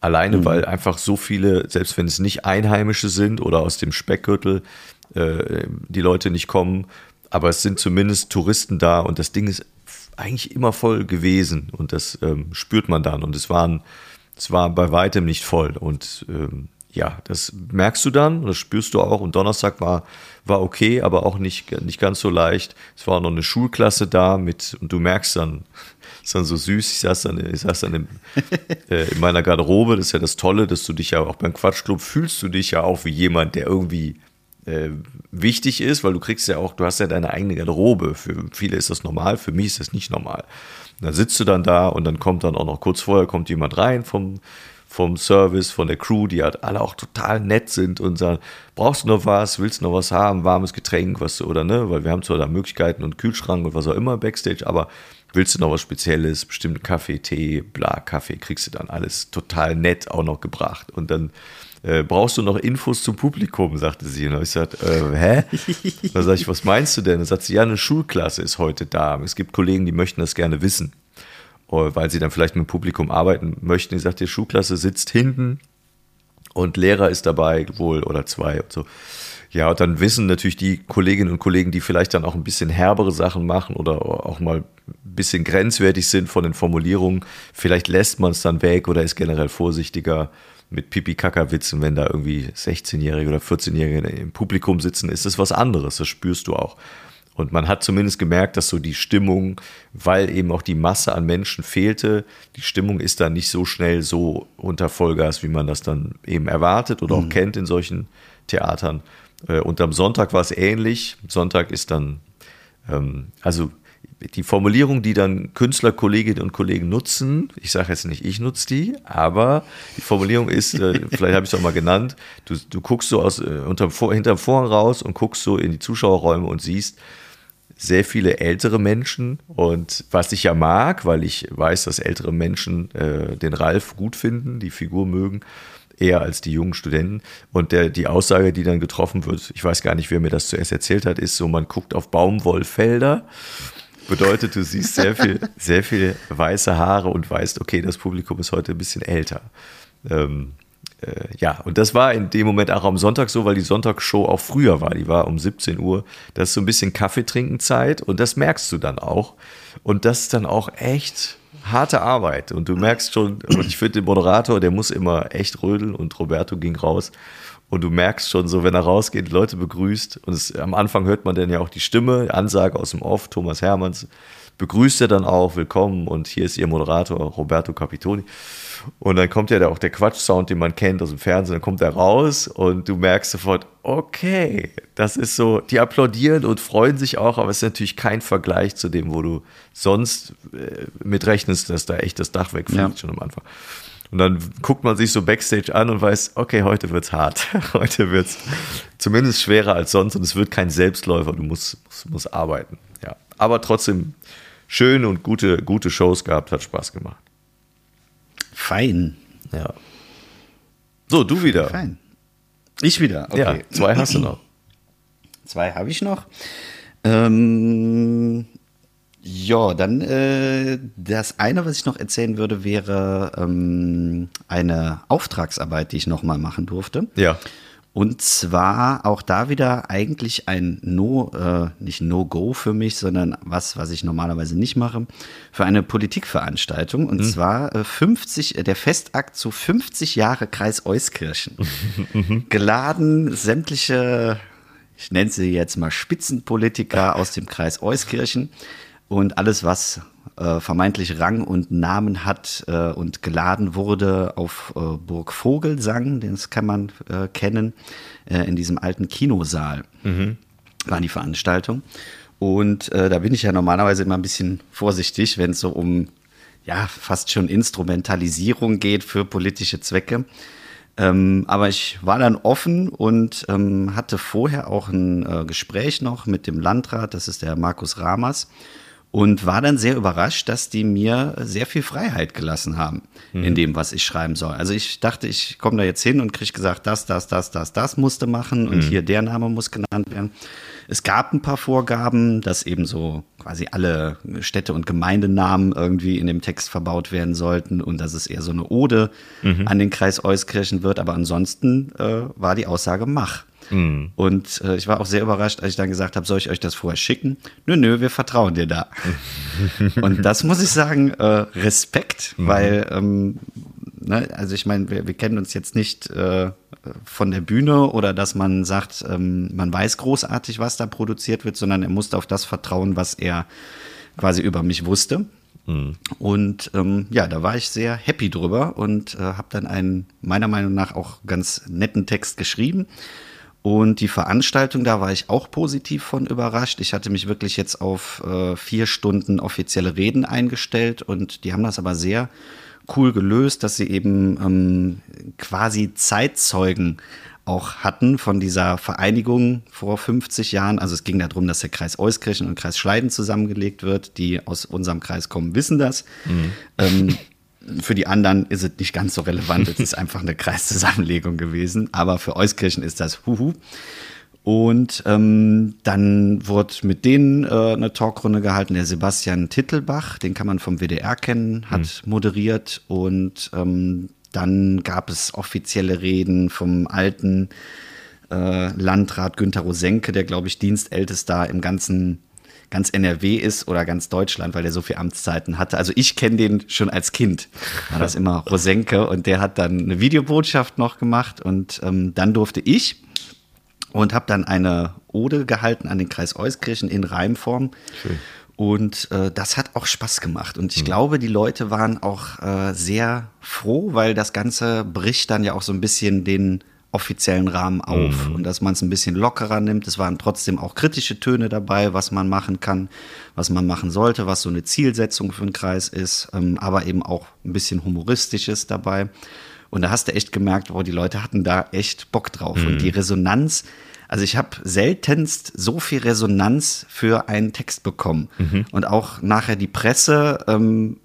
Alleine, weil einfach so viele, selbst wenn es nicht Einheimische sind oder aus dem Speckgürtel, äh, die Leute nicht kommen, aber es sind zumindest Touristen da und das Ding ist eigentlich immer voll gewesen und das ähm, spürt man dann und es waren, es war bei weitem nicht voll und ähm, ja, das merkst du dann, das spürst du auch. Und Donnerstag war, war okay, aber auch nicht, nicht ganz so leicht. Es war noch eine Schulklasse da mit, und du merkst dann, ist dann so süß, ich saß dann, ich saß dann im, äh, in meiner Garderobe, das ist ja das Tolle, dass du dich ja auch beim Quatschclub fühlst du dich ja auch wie jemand, der irgendwie äh, wichtig ist, weil du kriegst ja auch, du hast ja deine eigene Garderobe. Für viele ist das normal, für mich ist das nicht normal. Und dann sitzt du dann da und dann kommt dann auch noch kurz vorher kommt jemand rein vom, vom Service, von der Crew, die halt alle auch total nett sind und sagen, brauchst du noch was, willst du noch was haben, warmes Getränk, was oder ne, weil wir haben zwar da Möglichkeiten und Kühlschrank und was auch immer Backstage, aber willst du noch was Spezielles, bestimmt Kaffee, Tee, bla, Kaffee, kriegst du dann alles total nett auch noch gebracht und dann äh, brauchst du noch Infos zum Publikum, sagte sie. Und ich gesagt, äh, hä? Dann sage ich, was meinst du denn? Dann sagt sie, ja, eine Schulklasse ist heute da. Es gibt Kollegen, die möchten das gerne wissen, weil sie dann vielleicht mit dem Publikum arbeiten möchten. Ich sagte, die Schulklasse sitzt hinten und Lehrer ist dabei wohl oder zwei und so. Ja, und dann wissen natürlich die Kolleginnen und Kollegen, die vielleicht dann auch ein bisschen herbere Sachen machen oder auch mal ein bisschen grenzwertig sind von den Formulierungen, vielleicht lässt man es dann weg oder ist generell vorsichtiger mit Pipi-Kaka-Witzen, wenn da irgendwie 16-Jährige oder 14-Jährige im Publikum sitzen, ist das was anderes, das spürst du auch. Und man hat zumindest gemerkt, dass so die Stimmung, weil eben auch die Masse an Menschen fehlte, die Stimmung ist dann nicht so schnell so unter Vollgas, wie man das dann eben erwartet oder auch kennt in solchen Theatern. Äh, Und am Sonntag war es ähnlich. Sonntag ist dann, ähm, also die Formulierung, die dann Künstlerkolleginnen und Kollegen nutzen, ich sage jetzt nicht, ich nutze die, aber die Formulierung ist, äh, vielleicht habe ich es auch mal genannt, du, du guckst so aus, äh, unterm hinterm Vorhang raus und guckst so in die Zuschauerräume und siehst sehr viele ältere Menschen und was ich ja mag, weil ich weiß, dass ältere Menschen äh, den Ralf gut finden, die Figur mögen, eher als die jungen Studenten. Und der, die Aussage, die dann getroffen wird, ich weiß gar nicht, wer mir das zuerst erzählt hat, ist so, man guckt auf Baumwollfelder Bedeutet, du siehst sehr viel, sehr viel weiße Haare und weißt, okay, das Publikum ist heute ein bisschen älter. Ähm, äh, ja, und das war in dem Moment auch am Sonntag so, weil die Sonntagsshow auch früher war. Die war um 17 Uhr. Das ist so ein bisschen Kaffeetrinkenzeit und das merkst du dann auch. Und das ist dann auch echt harte Arbeit. Und du merkst schon, und ich finde den Moderator, der muss immer echt rödeln und Roberto ging raus. Und du merkst schon so, wenn er rausgeht, Leute begrüßt. Und es, am Anfang hört man dann ja auch die Stimme, Ansage aus dem Off, Thomas Hermanns begrüßt er dann auch, willkommen und hier ist ihr Moderator Roberto Capitoni. Und dann kommt ja da auch der Quatsch-Sound, den man kennt aus dem Fernsehen, dann kommt er raus und du merkst sofort, okay, das ist so, die applaudieren und freuen sich auch, aber es ist natürlich kein Vergleich zu dem, wo du sonst äh, mit rechnest, dass da echt das Dach wegfliegt Ja. schon am Anfang. Und dann guckt man sich so Backstage an und weiß, okay, heute wird's hart. Heute wird's zumindest schwerer als sonst und es wird kein Selbstläufer. Du musst, musst, musst arbeiten. Ja. Aber trotzdem schön und gute, gute Shows gehabt, hat Spaß gemacht. Fein. Ja. So, du wieder. Fein. Ich wieder. Okay. Ja, zwei hast du noch. Zwei habe ich noch. Ähm, ja, dann äh, das eine, was ich noch erzählen würde, wäre ähm, eine Auftragsarbeit, die ich noch mal machen durfte. Ja. Und zwar auch da wieder eigentlich ein No, äh, nicht No-Go für mich, sondern was, was ich normalerweise nicht mache, für eine Politikveranstaltung. Und zwar äh, 50, äh, der Festakt zu 50 Jahre Kreis Euskirchen. Geladen sämtliche, ich nenne sie jetzt mal Spitzenpolitiker aus dem Kreis Euskirchen. Und alles, was äh, vermeintlich Rang und Namen hat äh, und geladen wurde auf äh, Burg Vogelsang, das kann man äh, kennen, äh, in diesem alten Kinosaal mhm. war die Veranstaltung. Und äh, da bin ich ja normalerweise immer ein bisschen vorsichtig, wenn es so um ja fast schon Instrumentalisierung geht für politische Zwecke. Ähm, aber ich war dann offen und ähm, hatte vorher auch ein äh, Gespräch noch mit dem Landrat, das ist der Markus Ramers, und war dann sehr überrascht, dass die mir sehr viel Freiheit gelassen haben mhm. in dem, was ich schreiben soll. Also ich dachte, ich komme da jetzt hin und kriege gesagt, das, das, das, das, das musste machen und mhm. hier der Name muss genannt werden. Es gab ein paar Vorgaben, dass eben so quasi alle Städte und Gemeindenamen irgendwie in dem Text verbaut werden sollten und dass es eher so eine Ode mhm. an den Kreis Euskirchen wird. Aber ansonsten äh, war die Aussage Mach. Mhm. Und äh, ich war auch sehr überrascht, als ich dann gesagt habe, soll ich euch das vorher schicken? Nö, nö, wir vertrauen dir da. und das muss ich sagen, äh, Respekt, mhm. weil, ähm, ne, also ich meine, wir, wir, kennen uns jetzt nicht äh, von der Bühne oder dass man sagt, ähm, man weiß großartig, was da produziert wird, sondern er musste auf das vertrauen, was er quasi über mich wusste. Mhm. Und ähm, ja, da war ich sehr happy drüber und äh, habe dann einen meiner Meinung nach auch ganz netten Text geschrieben. Und die Veranstaltung, da war ich auch positiv von überrascht. Ich hatte mich wirklich jetzt auf äh, vier Stunden offizielle Reden eingestellt und die haben das aber sehr cool gelöst, dass sie eben ähm, quasi Zeitzeugen auch hatten von dieser Vereinigung vor 50 Jahren. Also es ging darum, dass der Kreis Euskirchen und Kreis Schleiden zusammengelegt wird. Die aus unserem Kreis kommen, wissen das. Mhm. Ähm, für die anderen ist es nicht ganz so relevant. es ist einfach eine Kreiszusammenlegung gewesen. Aber für Euskirchen ist das Huhu. Und ähm, dann wurde mit denen äh, eine Talkrunde gehalten. Der Sebastian Tittelbach, den kann man vom WDR kennen, hat mhm. moderiert. Und ähm, dann gab es offizielle Reden vom alten äh, Landrat Günter Rosenke, der, glaube ich, Dienstältester im ganzen ganz NRW ist oder ganz Deutschland, weil der so viele Amtszeiten hatte. Also ich kenne den schon als Kind, war das immer Rosenke und der hat dann eine Videobotschaft noch gemacht und ähm, dann durfte ich und habe dann eine Ode gehalten an den Kreis Euskirchen in Reimform. Schön. Und äh, das hat auch Spaß gemacht. Und ich mhm. glaube, die Leute waren auch äh, sehr froh, weil das Ganze bricht dann ja auch so ein bisschen den offiziellen Rahmen auf mhm. und dass man es ein bisschen lockerer nimmt. Es waren trotzdem auch kritische Töne dabei, was man machen kann, was man machen sollte, was so eine Zielsetzung für einen Kreis ist, ähm, aber eben auch ein bisschen humoristisches dabei. Und da hast du echt gemerkt, oh, die Leute hatten da echt Bock drauf. Mhm. Und die Resonanz, also ich habe seltenst so viel Resonanz für einen Text bekommen. Mhm. Und auch nachher die Presse ähm,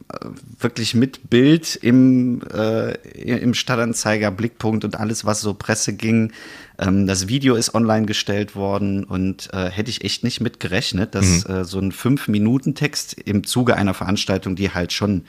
wirklich mit Bild im, äh, im Stadtanzeiger, Blickpunkt und alles, was so Presse ging. Ähm, das Video ist online gestellt worden und äh, hätte ich echt nicht mit gerechnet, dass mhm. äh, so ein Fünf-Minuten-Text im Zuge einer Veranstaltung, die halt schon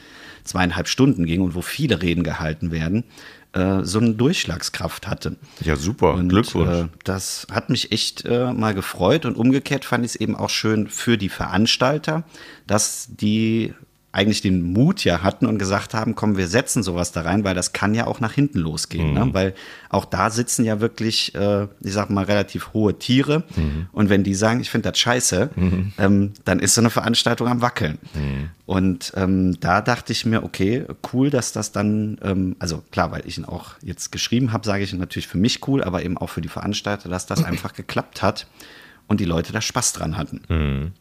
zweieinhalb Stunden ging und wo viele Reden gehalten werden, äh, so eine Durchschlagskraft hatte. Ja, super. Und, Glückwunsch. Äh, das hat mich echt äh, mal gefreut und umgekehrt fand ich es eben auch schön für die Veranstalter, dass die eigentlich den Mut ja hatten und gesagt haben, komm, wir setzen sowas da rein, weil das kann ja auch nach hinten losgehen. Ne? Mhm. Ne? Weil auch da sitzen ja wirklich, äh, ich sag mal, relativ hohe Tiere. Mhm. Und wenn die sagen, ich finde das scheiße, mhm. ähm, dann ist so eine Veranstaltung am Wackeln. Mhm. Und ähm, da dachte ich mir, okay, cool, dass das dann, ähm, also klar, weil ich ihn auch jetzt geschrieben habe, sage ich natürlich für mich cool, aber eben auch für die Veranstalter, dass das einfach geklappt hat und die Leute da Spaß dran hatten.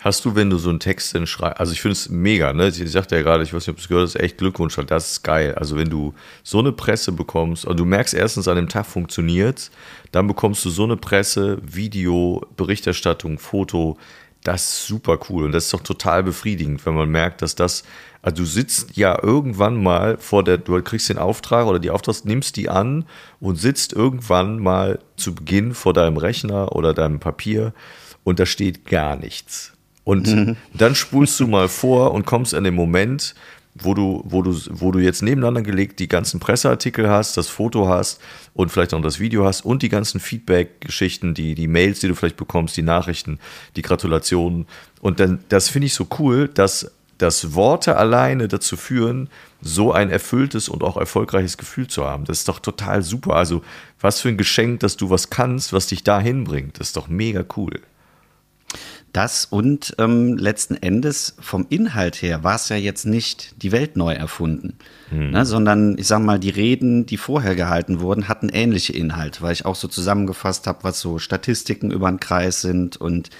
Hast du, wenn du so einen Text dann schreibst, also ich finde es mega, ne? Ich sagte ja gerade, ich weiß nicht, ob du es gehört hast, echt Glückwunsch, das ist geil. Also wenn du so eine Presse bekommst, und du merkst erstens, an dem Tag funktioniert, dann bekommst du so eine Presse, Video, Berichterstattung, Foto, das ist super cool und das ist doch total befriedigend, wenn man merkt, dass das, also du sitzt ja irgendwann mal vor der, du kriegst den Auftrag oder die Auftrag, nimmst die an und sitzt irgendwann mal zu Beginn vor deinem Rechner oder deinem Papier und da steht gar nichts. Und mhm. dann spulst du mal vor und kommst an den Moment, wo du, wo du, wo du jetzt nebeneinander gelegt die ganzen Presseartikel hast, das Foto hast und vielleicht auch das Video hast und die ganzen Feedback-Geschichten, die, die Mails, die du vielleicht bekommst, die Nachrichten, die Gratulationen. Und dann, das finde ich so cool, dass, dass Worte alleine dazu führen, so ein erfülltes und auch erfolgreiches Gefühl zu haben. Das ist doch total super. Also, was für ein Geschenk, dass du was kannst, was dich dahin bringt. Das ist doch mega cool. Das und ähm, letzten Endes vom Inhalt her war es ja jetzt nicht die Welt neu erfunden, Hm. ne, sondern ich sag mal, die Reden, die vorher gehalten wurden, hatten ähnliche Inhalte, weil ich auch so zusammengefasst habe, was so Statistiken über den Kreis sind und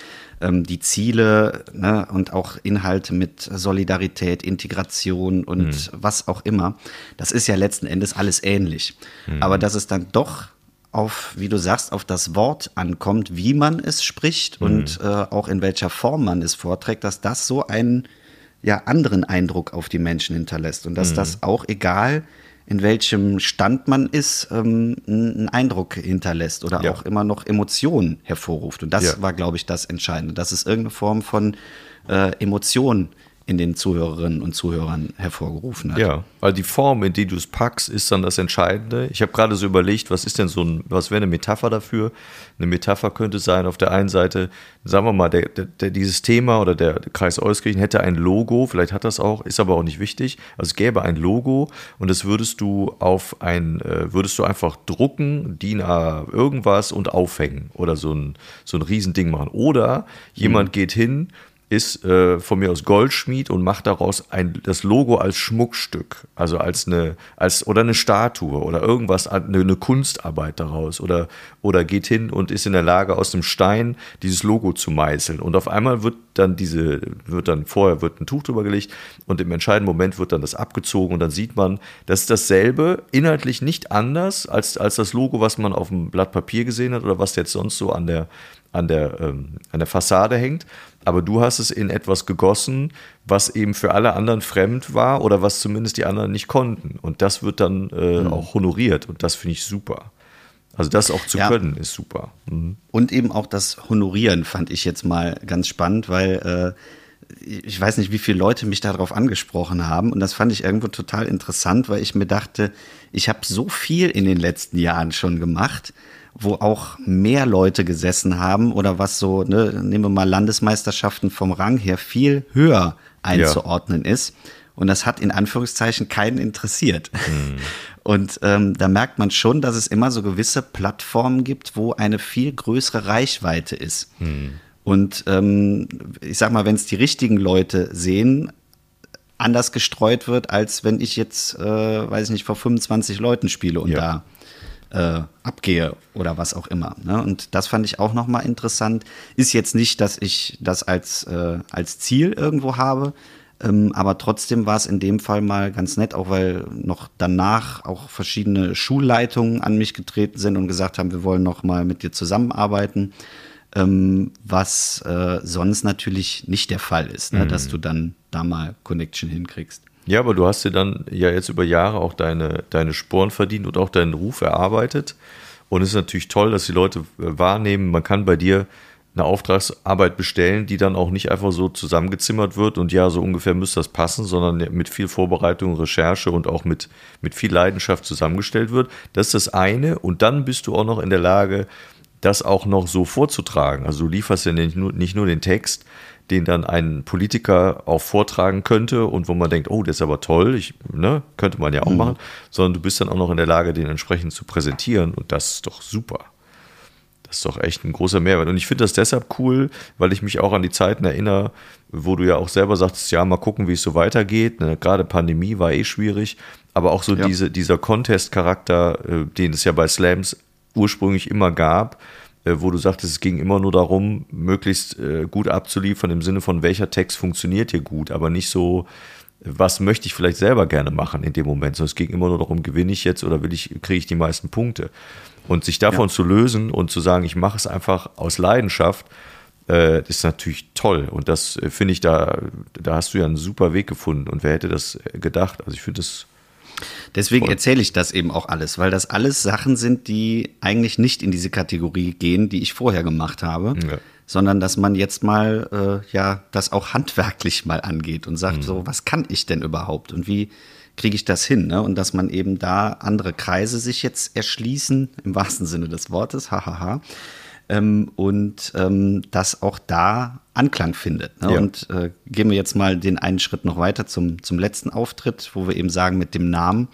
ähm, die Ziele ne, und auch Inhalte mit Solidarität, Integration und Hm. was auch immer. Das ist ja letzten Endes alles ähnlich. Hm. Aber dass es dann doch auf, wie du sagst, auf das Wort ankommt, wie man es spricht und äh, auch in welcher Form man es vorträgt, dass das so einen ja, anderen Eindruck auf die Menschen hinterlässt und dass das auch egal in welchem Stand man ist, ähm, einen Eindruck hinterlässt oder Ja. auch immer noch Emotionen hervorruft. Und das Ja. war, glaube ich, das Entscheidende, dass es irgendeine Form von äh, Emotion in den Zuhörerinnen und Zuhörern hervorgerufen hat. Ja, weil die Form, in die du es packst, ist dann das Entscheidende. Ich habe gerade so überlegt, was ist denn so ein, was wäre eine Metapher dafür? Eine Metapher könnte sein, auf der einen Seite, sagen wir mal, der, der, dieses Thema oder der Kreis Euskirchen hätte ein Logo, vielleicht hat das auch, ist aber auch nicht wichtig. Also es gäbe ein Logo und das würdest du auf ein, äh, würdest du einfach drucken, DIN A irgendwas und aufhängen oder so ein, so ein Riesending machen. Oder jemand geht hin ist äh, von mir aus Goldschmied und macht daraus ein, das Logo als Schmuckstück, also als eine, als oder eine Statue oder irgendwas, eine, eine Kunstarbeit daraus oder, oder geht hin und ist in der Lage, aus dem Stein dieses Logo zu meißeln. Und auf einmal wird dann diese, wird dann vorher wird ein Tuch drüber gelegt und im entscheidenden Moment wird dann das abgezogen und dann sieht man, das ist dasselbe, inhaltlich nicht anders als, als das Logo, was man auf dem Blatt Papier gesehen hat oder was jetzt sonst so an der, an der, ähm, an der Fassade hängt. Aber du hast es in etwas gegossen, was eben für alle anderen fremd war oder was zumindest die anderen nicht konnten. Und das wird dann äh, auch honoriert und das finde ich super. Also das auch zu Ja. können ist super. Mhm. Und eben auch das Honorieren fand ich jetzt mal ganz spannend, weil äh, ich weiß nicht, wie viele Leute mich darauf angesprochen haben. Und das fand ich irgendwo total interessant, weil ich mir dachte, ich habe so viel in den letzten Jahren schon gemacht, wo auch mehr Leute gesessen haben oder was so, ne, nehmen wir mal Landesmeisterschaften vom Rang her, viel höher einzuordnen ist. Und das hat in Anführungszeichen keinen interessiert. Und ähm, da merkt man schon, dass es immer so gewisse Plattformen gibt, wo eine viel größere Reichweite ist. Und ähm, ich sag mal, wenn es die richtigen Leute sehen, anders gestreut wird, als wenn ich jetzt, äh, weiß ich nicht, vor 25 Leuten spiele und Ja. da äh, abgehe oder was auch immer. Ne? Und das fand ich auch nochmal interessant. Ist jetzt nicht, dass ich das als, äh, als Ziel irgendwo habe, ähm, aber trotzdem war es in dem Fall mal ganz nett, auch weil noch danach auch verschiedene Schulleitungen an mich getreten sind und gesagt haben, wir wollen noch mal mit dir zusammenarbeiten, ähm, was äh, sonst natürlich nicht der Fall ist, ne? dass du dann da mal Connection hinkriegst. Ja, aber du hast dir dann ja jetzt über Jahre auch deine, deine Sporen verdient und auch deinen Ruf erarbeitet. Und es ist natürlich toll, dass die Leute äh, wahrnehmen, man kann bei dir eine Auftragsarbeit bestellen, die dann auch nicht einfach so zusammengezimmert wird und ja, so ungefähr müsste das passen, sondern mit viel Vorbereitung, Recherche und auch mit, mit viel Leidenschaft zusammengestellt wird. Das ist das eine. Und dann bist du auch noch in der Lage, das auch noch so vorzutragen. Also du lieferst ja nicht nur, nicht nur den Text, den dann ein Politiker auch vortragen könnte und wo man denkt, oh, das ist aber toll, ich, ne, könnte man ja auch machen, sondern du bist dann auch noch in der Lage, den entsprechend zu präsentieren und das ist doch super. Das ist doch echt ein großer Mehrwert. Und ich finde das deshalb cool, weil ich mich auch an die Zeiten erinnere, wo du ja auch selber sagtest, ja, mal gucken, wie es so weitergeht. Ne? Gerade Pandemie war eh schwierig, aber auch so Ja. diese, dieser Contest-Charakter, äh, den es ja bei Slams ursprünglich immer gab, wo du sagtest, es ging immer nur darum, möglichst äh, gut abzuliefern im Sinne von, welcher Text funktioniert hier gut, aber nicht so, was möchte ich vielleicht selber gerne machen in dem Moment, sondern es ging immer nur darum, gewinne ich jetzt oder will ich, kriege ich die meisten Punkte. Und sich davon zu lösen und zu sagen, ich mache es einfach aus Leidenschaft, äh, ist natürlich toll. Und das äh, finde ich, da, da hast du ja einen super Weg gefunden. Und wer hätte das äh, gedacht? Also ich finde das, Deswegen erzähle ich das eben auch alles, weil das alles Sachen sind, die eigentlich nicht in diese Kategorie gehen, die ich vorher gemacht habe, Ja. sondern dass man jetzt mal äh, ja das auch handwerklich mal angeht und Mhm. sagt, so was kann ich denn überhaupt und wie kriege ich das hin? Ne? Und dass man eben da andere Kreise sich jetzt erschließen, im wahrsten Sinne des Wortes, hahaha. Ähm, und ähm, das auch da Anklang findet. Ne? Ja. Und äh, gehen wir jetzt mal den einen Schritt noch weiter zum, zum letzten Auftritt, wo wir eben sagen mit dem Namen.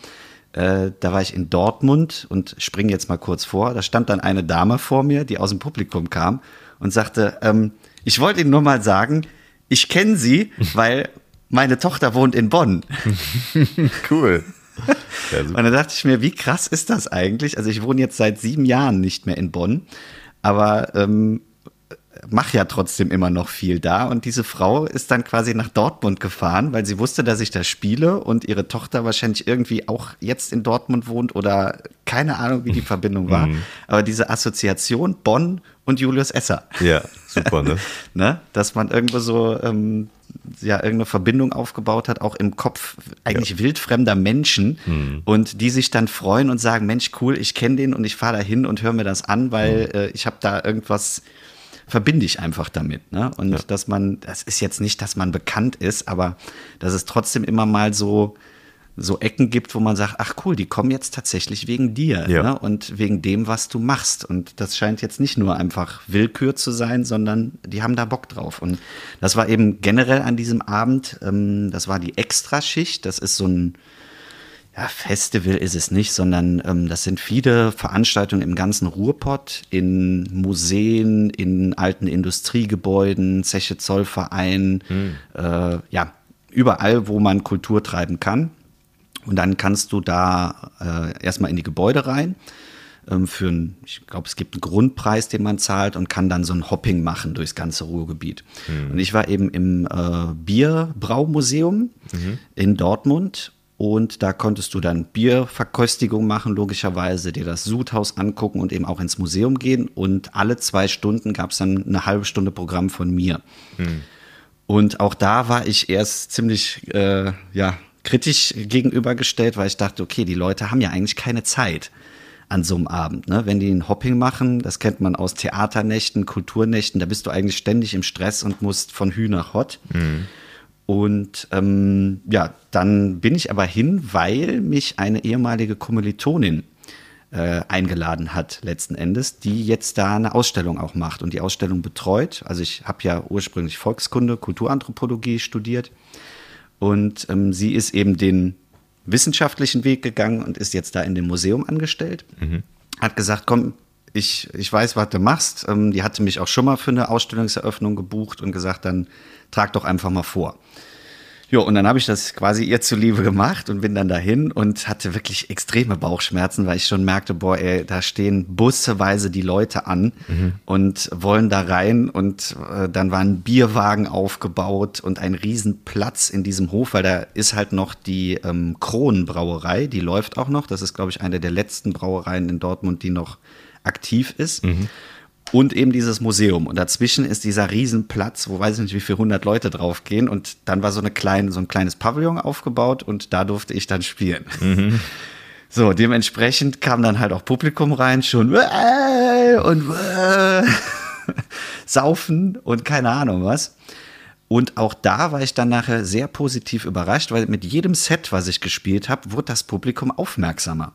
Äh, da war ich in Dortmund und springe jetzt mal kurz vor. Da stand dann eine Dame vor mir, die aus dem Publikum kam und sagte, ähm, Ich wollte Ihnen nur mal sagen, ich kenne Sie, weil meine Tochter wohnt in Bonn. Cool. Ja, Und dann dachte ich mir, wie krass ist das eigentlich? Also ich wohne jetzt seit sieben Jahren nicht mehr in Bonn, aber ähm, mache ja trotzdem immer noch viel da. Und diese Frau ist dann quasi nach Dortmund gefahren, weil sie wusste, dass ich da spiele und ihre Tochter wahrscheinlich irgendwie auch jetzt in Dortmund wohnt oder keine Ahnung, wie die Verbindung war. Aber diese Assoziation Bonn und Julius Esser. ja, super, ne? ne? Dass man irgendwo so ähm, ja irgendeine Verbindung aufgebaut hat, auch im Kopf eigentlich wildfremder Menschen und die sich dann freuen und sagen, Mensch, cool, ich kenne den und ich fahre da hin und höre mir das an, weil äh, ich habe da irgendwas verbinde ich einfach damit. Ne? Und Ja. dass man, das ist jetzt nicht, dass man bekannt ist, aber dass es trotzdem immer mal so, so Ecken gibt, wo man sagt, ach cool, die kommen jetzt tatsächlich wegen dir Ja. ne? und wegen dem, was du machst. Und das scheint jetzt nicht nur einfach Willkür zu sein, sondern die haben da Bock drauf. Und das war eben generell an diesem Abend, ähm, das war die Extraschicht, das ist so ein, ja, Festival ist es nicht, sondern ähm, das sind viele Veranstaltungen im ganzen Ruhrpott, in Museen, in alten Industriegebäuden, Zeche Zollverein, äh, ja, überall, wo man Kultur treiben kann. Und dann kannst du da äh, erstmal in die Gebäude rein. Ähm, für einen, ich glaube, es gibt einen Grundpreis, den man zahlt und kann dann so ein Hopping machen durchs ganze Ruhrgebiet. Und ich war eben im äh, Bierbraumuseum in Dortmund und da konntest du dann Bierverköstigung machen, logischerweise, dir das Sudhaus angucken und eben auch ins Museum gehen. Und alle zwei Stunden gab es dann eine halbe Stunde Programm von mir. Und auch da war ich erst ziemlich äh, ja, kritisch gegenübergestellt, weil ich dachte, okay, die Leute haben ja eigentlich keine Zeit an so einem Abend. Ne? Wenn die ein Hopping machen, das kennt man aus Theaternächten, Kulturnächten, da bist du eigentlich ständig im Stress und musst von Hü nach Hott. Und ähm, ja, dann bin ich aber hin, weil mich eine ehemalige Kommilitonin äh, eingeladen hat, letzten Endes, die jetzt da eine Ausstellung auch macht und die Ausstellung betreut. Also ich habe ja ursprünglich Volkskunde, Kulturanthropologie studiert und ähm, sie ist eben den wissenschaftlichen Weg gegangen und ist jetzt da in dem Museum angestellt. Hat gesagt, komm, ich, ich weiß, was du machst. Ähm, die hatte mich auch schon mal für eine Ausstellungseröffnung gebucht und gesagt, dann trag doch einfach mal vor. Jo, und dann habe ich das quasi ihr zuliebe gemacht und bin dann dahin und hatte wirklich extreme Bauchschmerzen, weil ich schon merkte, boah, ey, da stehen busseweise die Leute an und wollen da rein. Und äh, dann war ein Bierwagen aufgebaut und ein Riesenplatz in diesem Hof, weil da ist halt noch die ähm, Kronenbrauerei, die läuft auch noch. Das ist, glaube ich, eine der letzten Brauereien in Dortmund, die noch aktiv ist und eben dieses Museum. Und dazwischen ist dieser Riesenplatz, wo weiß ich nicht, wie viele hundert Leute draufgehen. Und dann war so, eine kleine, so ein kleines Pavillon aufgebaut und da durfte ich dann spielen. So, dementsprechend kam dann halt auch Publikum rein, schon "Äh", und "Äh", saufen und keine Ahnung was. Und auch da war ich dann nachher sehr positiv überrascht, weil mit jedem Set, was ich gespielt habe, wurde das Publikum aufmerksamer.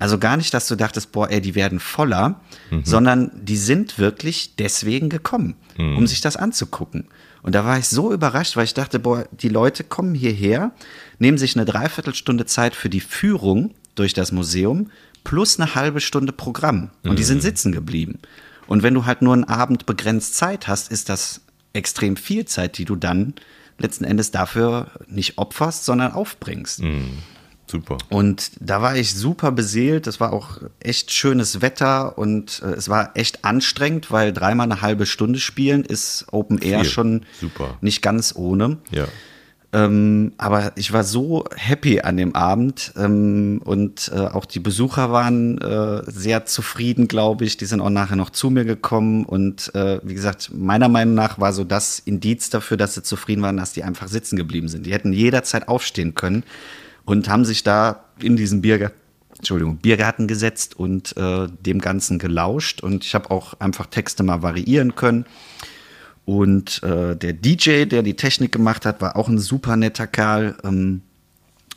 Also gar nicht, dass du dachtest, boah, ey, die werden voller, sondern die sind wirklich deswegen gekommen, um sich das anzugucken. Und da war ich so überrascht, weil ich dachte, boah, die Leute kommen hierher, nehmen sich eine Dreiviertelstunde Zeit für die Führung durch das Museum plus eine halbe Stunde Programm. Und die sind sitzen geblieben. Und wenn du halt nur einen Abend begrenzt Zeit hast, ist das extrem viel Zeit, die du dann letzten Endes dafür nicht opferst, sondern aufbringst. Super. Und da war ich super beseelt. Es war auch echt schönes Wetter und äh, es war echt anstrengend, weil dreimal eine halbe Stunde spielen ist Open Air Viel. schon Super. nicht ganz ohne. Ja. Ähm, aber ich war so happy an dem Abend ähm, und äh, auch die Besucher waren äh, sehr zufrieden, glaube ich. Die sind auch nachher noch zu mir gekommen und äh, wie gesagt, meiner Meinung nach war so das Indiz dafür, dass sie zufrieden waren, dass die einfach sitzen geblieben sind. Die hätten jederzeit aufstehen können und haben sich da in diesen Biergarten, Entschuldigung, Biergarten gesetzt und äh, dem Ganzen gelauscht und ich habe auch einfach Texte mal variieren können. Und äh, der DJ, der die Technik gemacht hat, war auch ein super netter Kerl. Ähm,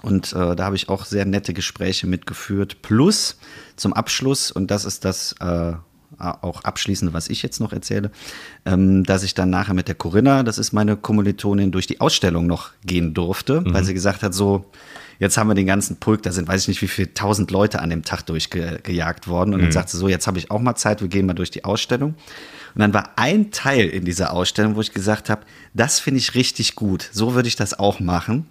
und äh, da habe ich auch sehr nette Gespräche mitgeführt. Plus zum Abschluss, und das ist das äh, auch abschließend, was ich jetzt noch erzähle, ähm, dass ich dann nachher mit der Corinna, das ist meine Kommilitonin, durch die Ausstellung noch gehen durfte, mhm. weil sie gesagt hat, so, jetzt haben wir den ganzen Pulk, da sind weiß ich nicht wie viele tausend Leute an dem Tag durchgejagt worden. Und mhm. dann sagte sie so, jetzt habe ich auch mal Zeit, wir gehen mal durch die Ausstellung. Und dann war ein Teil in dieser Ausstellung, wo ich gesagt habe, das finde ich richtig gut. So würde ich das auch machen.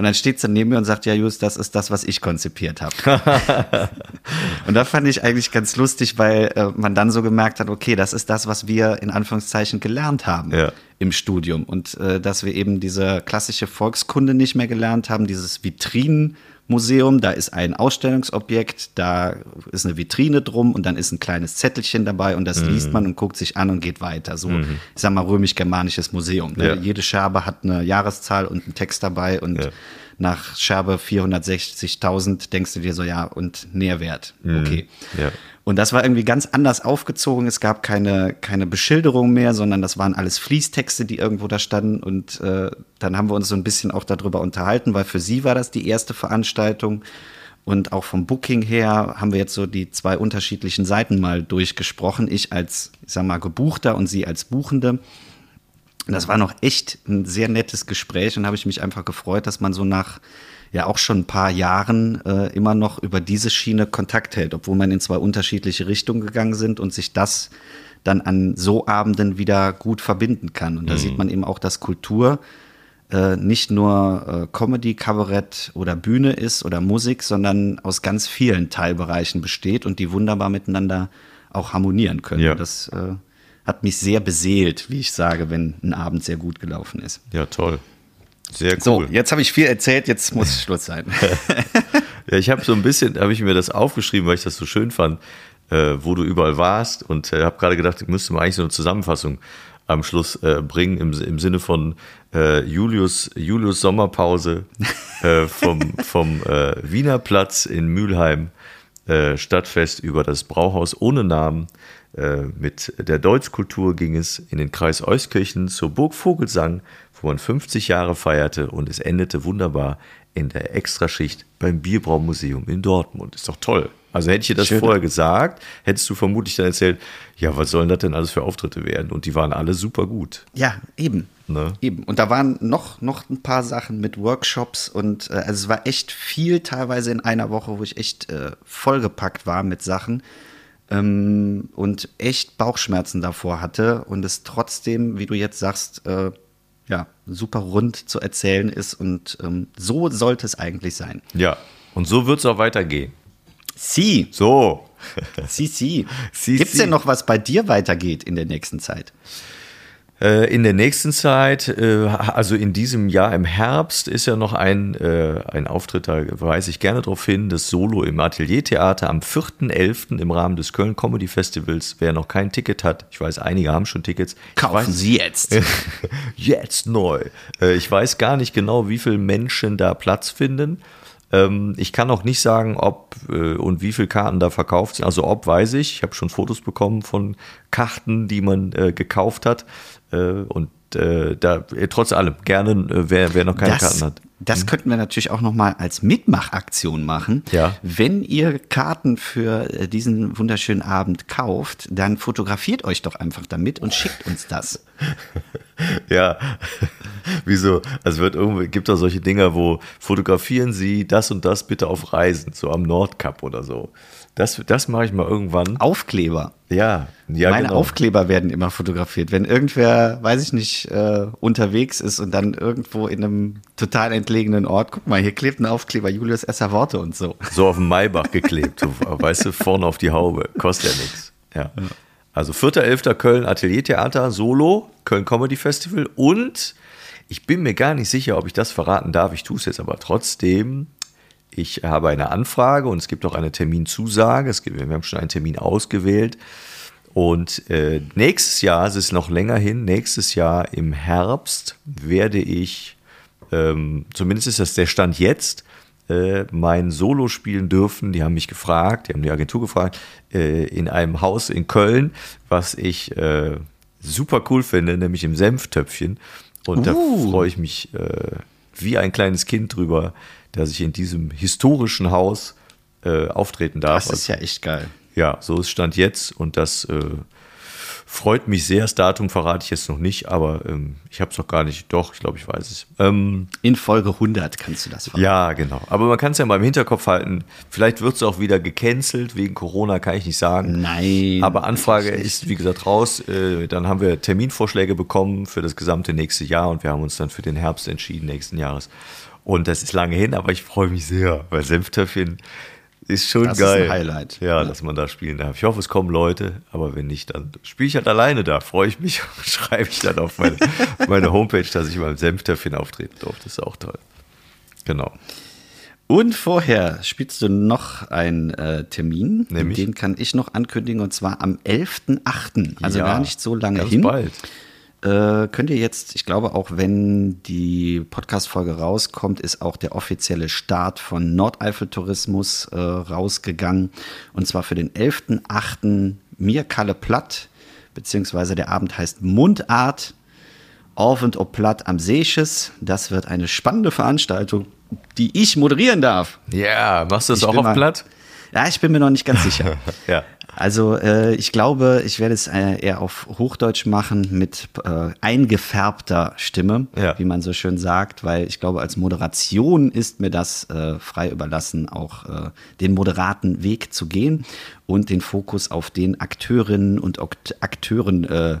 Und dann steht sie neben mir und sagt, ja, Just, das ist das, was ich konzipiert habe. und da fand ich eigentlich ganz lustig, weil äh, man dann so gemerkt hat, okay, das ist das, was wir in Anführungszeichen gelernt haben ja. im Studium. Und äh, dass wir eben diese klassische Volkskunde nicht mehr gelernt haben, dieses Vitrinen. Museum, da ist ein Ausstellungsobjekt, da ist eine Vitrine drum und dann ist ein kleines Zettelchen dabei und das mhm. liest man und guckt sich an und geht weiter. So, mhm. ich sag mal, römisch-germanisches Museum. Ne? Ja. Jede Scherbe hat eine Jahreszahl und einen Text dabei und ja. nach Scherbe 460.000 denkst du dir so, ja, und Nährwert. Mhm. Okay. Ja. Und das war irgendwie ganz anders aufgezogen. Es gab keine, keine Beschilderung mehr, sondern das waren alles Fließtexte, die irgendwo da standen. Und äh, dann haben wir uns so ein bisschen auch darüber unterhalten, weil für sie war das die erste Veranstaltung. Und auch vom Booking her haben wir jetzt so die zwei unterschiedlichen Seiten mal durchgesprochen. Ich als, ich sag mal, Gebuchter und sie als Buchende. Und das war noch echt ein sehr nettes Gespräch und habe ich mich einfach gefreut, dass man so nach ja auch schon ein paar Jahren äh, immer noch über diese Schiene Kontakt hält, obwohl man in zwei unterschiedliche Richtungen gegangen sind und sich das dann an so Abenden wieder gut verbinden kann. Und da mhm. sieht man eben auch, dass Kultur äh, nicht nur äh, Comedy, Kabarett oder Bühne ist oder Musik, sondern aus ganz vielen Teilbereichen besteht und die wunderbar miteinander auch harmonieren können. Ja. Das äh, hat mich sehr beseelt, wie ich sage, wenn ein Abend sehr gut gelaufen ist. Ja, toll. Sehr cool. So, jetzt habe ich viel erzählt, jetzt muss Schluss sein. ja, ich habe so ein bisschen, habe ich mir das aufgeschrieben, weil ich das so schön fand, äh, wo du überall warst und äh, habe gerade gedacht, ich müsste mal eigentlich so eine Zusammenfassung am Schluss äh, bringen im, im Sinne von äh, Julius, Julius Sommerpause äh, vom, vom äh, Wiener Platz in Mülheim, Stadtfest über das Brauhaus ohne Namen. mit der Deutschkultur ging es in den Kreis Euskirchen zur Burg Vogelsang wo man 50 Jahre feierte und es endete wunderbar in der Extraschicht beim Bierbraumuseum in Dortmund. Ist doch toll. Also hätte ich dir das Schön. vorher gesagt, hättest du vermutlich dann erzählt, ja, was sollen das denn alles für Auftritte werden? Und die waren alle super gut. Ja, eben. Ne? Eben. Und da waren noch, noch ein paar Sachen mit Workshops und äh, also es war echt viel teilweise in einer Woche, wo ich echt äh, vollgepackt war mit Sachen ähm, und echt Bauchschmerzen davor hatte und es trotzdem, wie du jetzt sagst, äh, ja, super rund zu erzählen ist und ähm, so sollte es eigentlich sein. Ja, und so wird es auch weitergehen. Sie. So. Sie, sie. Gibt es denn noch was bei dir weitergeht in der nächsten Zeit? Äh, in der nächsten Zeit, äh, also in diesem Jahr im Herbst, ist ja noch ein, äh, ein Auftritt, da weise ich gerne darauf hin, das Solo im Ateliertheater am 4.11. im Rahmen des Köln Comedy Festivals. Wer noch kein Ticket hat, ich weiß, einige haben schon Tickets. Kaufen weiß, Sie jetzt. jetzt neu. Ich weiß gar nicht genau, wie viele Menschen da Platz finden. Ähm, ich kann auch nicht sagen, ob und wie viele Karten da verkauft sind. Also ob weiß ich. Ich habe schon Fotos bekommen von Karten, die man gekauft hat. Äh, und äh, da äh, trotz allem gerne, wer, wer noch keine das, Karten hat. Das mhm. könnten wir natürlich auch noch mal als Mitmachaktion machen. Ja. Wenn ihr Karten für diesen wunderschönen Abend kauft, dann fotografiert euch doch einfach damit und schickt uns das. ja, wieso? Also wird irgendwie gibt da solche Dinger, wo fotografieren Sie das und das bitte auf Reisen, so am Nordkap oder so. Das, das mache ich mal irgendwann. Aufkleber. Ja, ja Meine genau. Aufkleber werden immer fotografiert. Wenn irgendwer, weiß ich nicht, äh, unterwegs ist und dann irgendwo in einem total entlegenen Ort, guck mal, hier klebt ein Aufkleber, Julius Esser Worte und so. So auf dem Maybach geklebt, weißt du, vorne auf die Haube. Kostet ja nichts. Ja. Also 4.11. Köln Ateliertheater, Solo, Köln Comedy Festival und ich bin mir gar nicht sicher, ob ich das verraten darf. Ich tue es jetzt aber trotzdem. Ich habe eine Anfrage und es gibt auch eine Terminzusage. Es gibt, wir haben schon einen Termin ausgewählt. Und äh, nächstes Jahr, es ist noch länger hin, nächstes Jahr im Herbst werde ich, ähm, zumindest ist das der Stand jetzt, äh, mein Solo spielen dürfen. Die haben mich gefragt, die haben die Agentur gefragt, äh, in einem Haus in Köln, was ich äh, super cool finde, nämlich im Senftöpfchen. Und uh. da freue ich mich äh, wie ein kleines Kind drüber, dass ich in diesem historischen Haus äh, auftreten darf. Das ist ja echt geil. ja, so ist Stand jetzt und das äh, freut mich sehr. Das Datum verrate ich jetzt noch nicht, aber ähm, ich habe es noch gar nicht. Doch, ich glaube, ich weiß es. Ähm, In Folge 100 kannst du das verraten. ja, genau. Aber man kann es ja mal im Hinterkopf halten. Vielleicht wird es auch wieder gecancelt. Wegen Corona kann ich nicht sagen. Nein. Aber Anfrage ist, wie gesagt, raus. Äh, Dann haben wir Terminvorschläge bekommen für das gesamte nächste Jahr und wir haben uns dann für den Herbst entschieden, nächsten Jahres. Und das ist lange hin, aber ich freue mich sehr, weil Senftöpfchen ist schon Das ist geil. ein Highlight. Ja, Ja. dass man da spielen darf. Ich hoffe, es kommen Leute, aber wenn nicht, dann spiele ich halt alleine da. Freue ich mich, schreibe ich dann auf meine, meine Homepage, dass ich beim Senftöpfchen auftreten durfte. Das ist auch toll. Genau. Und vorher spielst du noch einen äh, Termin, Nämlich? den kann ich noch ankündigen, und zwar am 11.8., also Ja, gar nicht so lange hin. bald. Äh, könnt ihr jetzt, ich glaube auch wenn die Podcast-Folge rauskommt, ist auch der offizielle Start von Nordeifel Tourismus äh, rausgegangen. Und zwar für den 11.8. Mir Kalle Platt, beziehungsweise der Abend heißt Mundart. Auf und ob Platt am Seeches. Das wird eine spannende Veranstaltung, die ich moderieren darf. Ja, machst du das Ich auch auf mal- Platt? Ja, ich bin mir noch nicht ganz sicher. Ja. Also äh, ich glaube, ich werde es äh, eher auf Hochdeutsch machen mit äh, eingefärbter Stimme, Ja. wie man so schön sagt, weil ich glaube, als Moderation ist mir das äh, frei überlassen, auch äh, den moderaten Weg zu gehen und den Fokus auf den Akteurinnen und Akteuren äh,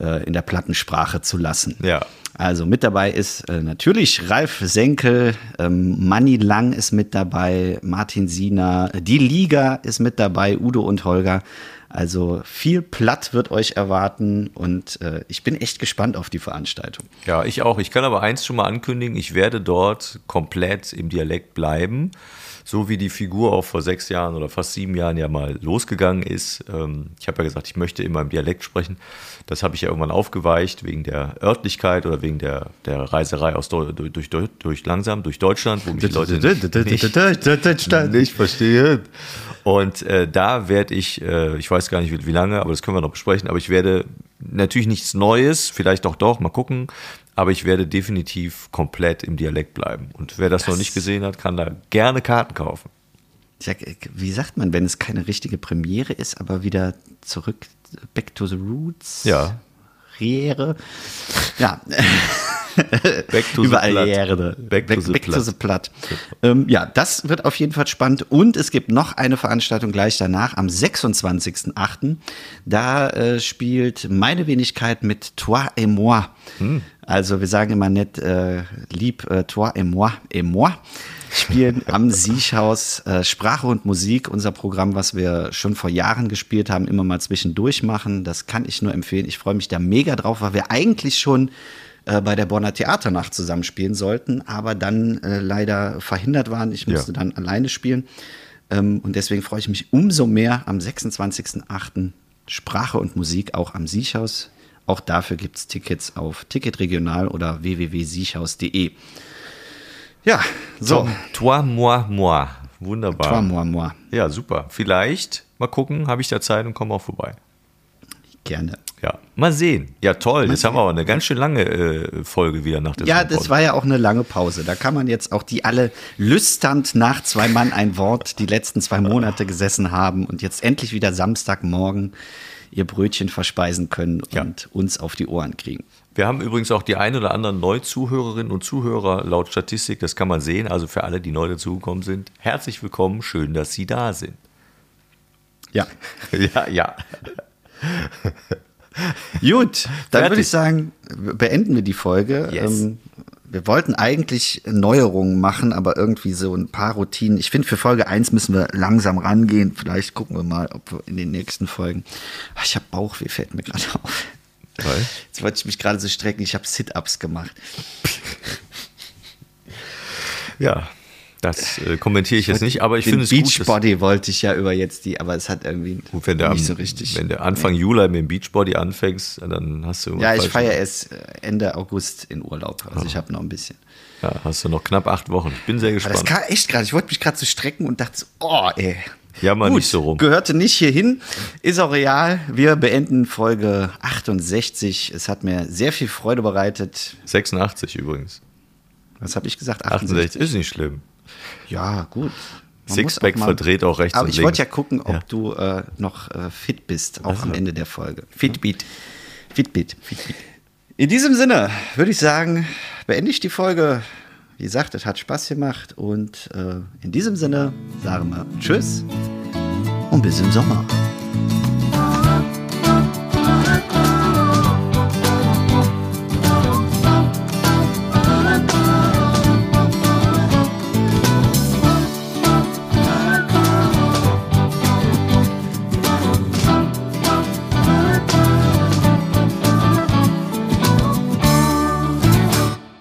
äh, in der Plattensprache zu lassen. Ja. Also mit dabei ist äh, natürlich Ralf Senkel, ähm, Manni Lang ist mit dabei, Martin Siener, die Liga ist mit dabei, Udo und Holger. Also viel Platt wird euch erwarten und äh, ich bin echt gespannt auf die Veranstaltung. Ja, ich auch. Ich kann aber eins schon mal ankündigen, ich werde dort komplett im Dialekt bleiben. So wie die Figur auch vor sechs Jahren oder fast sieben Jahren ja mal losgegangen ist. Ähm, Ich habe ja gesagt, ich möchte immer im Dialekt sprechen. Das habe ich ja irgendwann aufgeweicht wegen der Örtlichkeit oder wegen der, der Reiserei aus durch, durch, durch langsam durch Deutschland, wo mich die Leute nicht, nicht verstehen. Und äh, da werde ich, äh, ich weiß gar nicht wie, wie lange, aber das können wir noch besprechen, aber ich werde natürlich nichts Neues, vielleicht auch doch, mal gucken, aber ich werde definitiv komplett im Dialekt bleiben. Und wer das, noch nicht gesehen hat, kann da gerne Karten kaufen. Ja, wie sagt man, wenn es keine richtige Premiere ist, aber wieder zurück, back to the roots? Ja. Riere. Ja. Back to the Überall Platt. Riere. Back to the back to Platt. the Platt. Ähm, ja, das wird auf jeden Fall spannend. Und es gibt noch eine Veranstaltung gleich danach, am 26.08. Da äh, spielt meine Wenigkeit mit Toi et moi. Hm. Also wir sagen immer nett, äh, lieb, äh, Toi et moi, et moi. Spielen am Siechhaus äh, Sprache und Musik, unser Programm, was wir schon vor Jahren gespielt haben, immer mal zwischendurch machen. Das kann ich nur empfehlen. Ich freue mich da mega drauf, weil wir eigentlich schon äh, bei der Bonner Theaternacht zusammenspielen sollten, aber dann äh, leider verhindert waren. Ich musste Ja. dann alleine spielen. Ähm, und deswegen freue ich mich umso mehr am 26.08. Sprache und Musik auch am Siechhaus. Auch dafür gibt es Tickets auf Ticketregional oder www.siechhaus.de. Ja, so. Toi, moi, moi. Wunderbar. Toi, moi, moi. Ja, super. Vielleicht, mal gucken, habe ich da Zeit und komme auch vorbei. Gerne. Ja, mal sehen. Ja, toll. Jetzt haben wir aber eine ganz schön lange äh, Folge wieder nach der Ja, Sommerpause. das war ja auch eine lange Pause. Da kann man jetzt auch die alle lüsternd nach zwei Mann ein Wort die letzten zwei Monate gesessen haben und jetzt endlich wieder Samstagmorgen ihr Brötchen verspeisen können Ja. und uns auf die Ohren kriegen. Wir haben übrigens auch die ein oder anderen Neuzuhörerinnen und Zuhörer laut Statistik, das kann man sehen. Also für alle, die neu dazugekommen sind, herzlich willkommen, schön, dass Sie da sind. Ja. Ja, ja. Gut, dann Fertig. würde ich sagen, beenden wir die Folge. Yes. Ähm, wir wollten eigentlich Neuerungen machen, aber irgendwie so ein paar Routinen. Ich finde, für Folge 1 müssen wir langsam rangehen. Vielleicht gucken wir mal, ob wir in den nächsten Folgen. Ach, ich habe Bauchweh, fällt mir gerade auf. Weil? Jetzt wollte ich mich gerade so strecken, ich habe Sit-Ups gemacht. Ja, das äh, kommentiere ich jetzt nicht, aber ich finde es gut, dass, Beachbody wollte ich ja über jetzt die, aber es hat irgendwie gut, wenn du am, nicht so richtig. wenn du Anfang Juli mit dem Beachbody anfängst, dann hast du ja, ich feiere es äh, Ende August in Urlaub. Also ich habe noch ein bisschen. Ja, hast du noch knapp acht Wochen. Ich bin sehr Aber das gespannt. kam echt gerade. Ich wollte mich gerade so strecken und dachte so, oh, ey. Ja, mal Gut, nicht so rum. Gehörte nicht hierhin, ist auch real. Wir beenden Folge 68. Es hat mir sehr viel Freude bereitet. 86 übrigens. Was habe ich gesagt? 68 ist nicht schlimm. Ja, gut. Man Sixpack auch verdreht auch rechts Aber ich wollte ja gucken, ob Ja. du äh, noch äh, fit bist, auch Ach am. Ende der Folge. Fitbit. Fitbit. In diesem Sinne würde ich sagen, beende ich die Folge. Wie gesagt, es hat Spaß gemacht und äh, in diesem Sinne sagen wir Tschüss und bis im Sommer.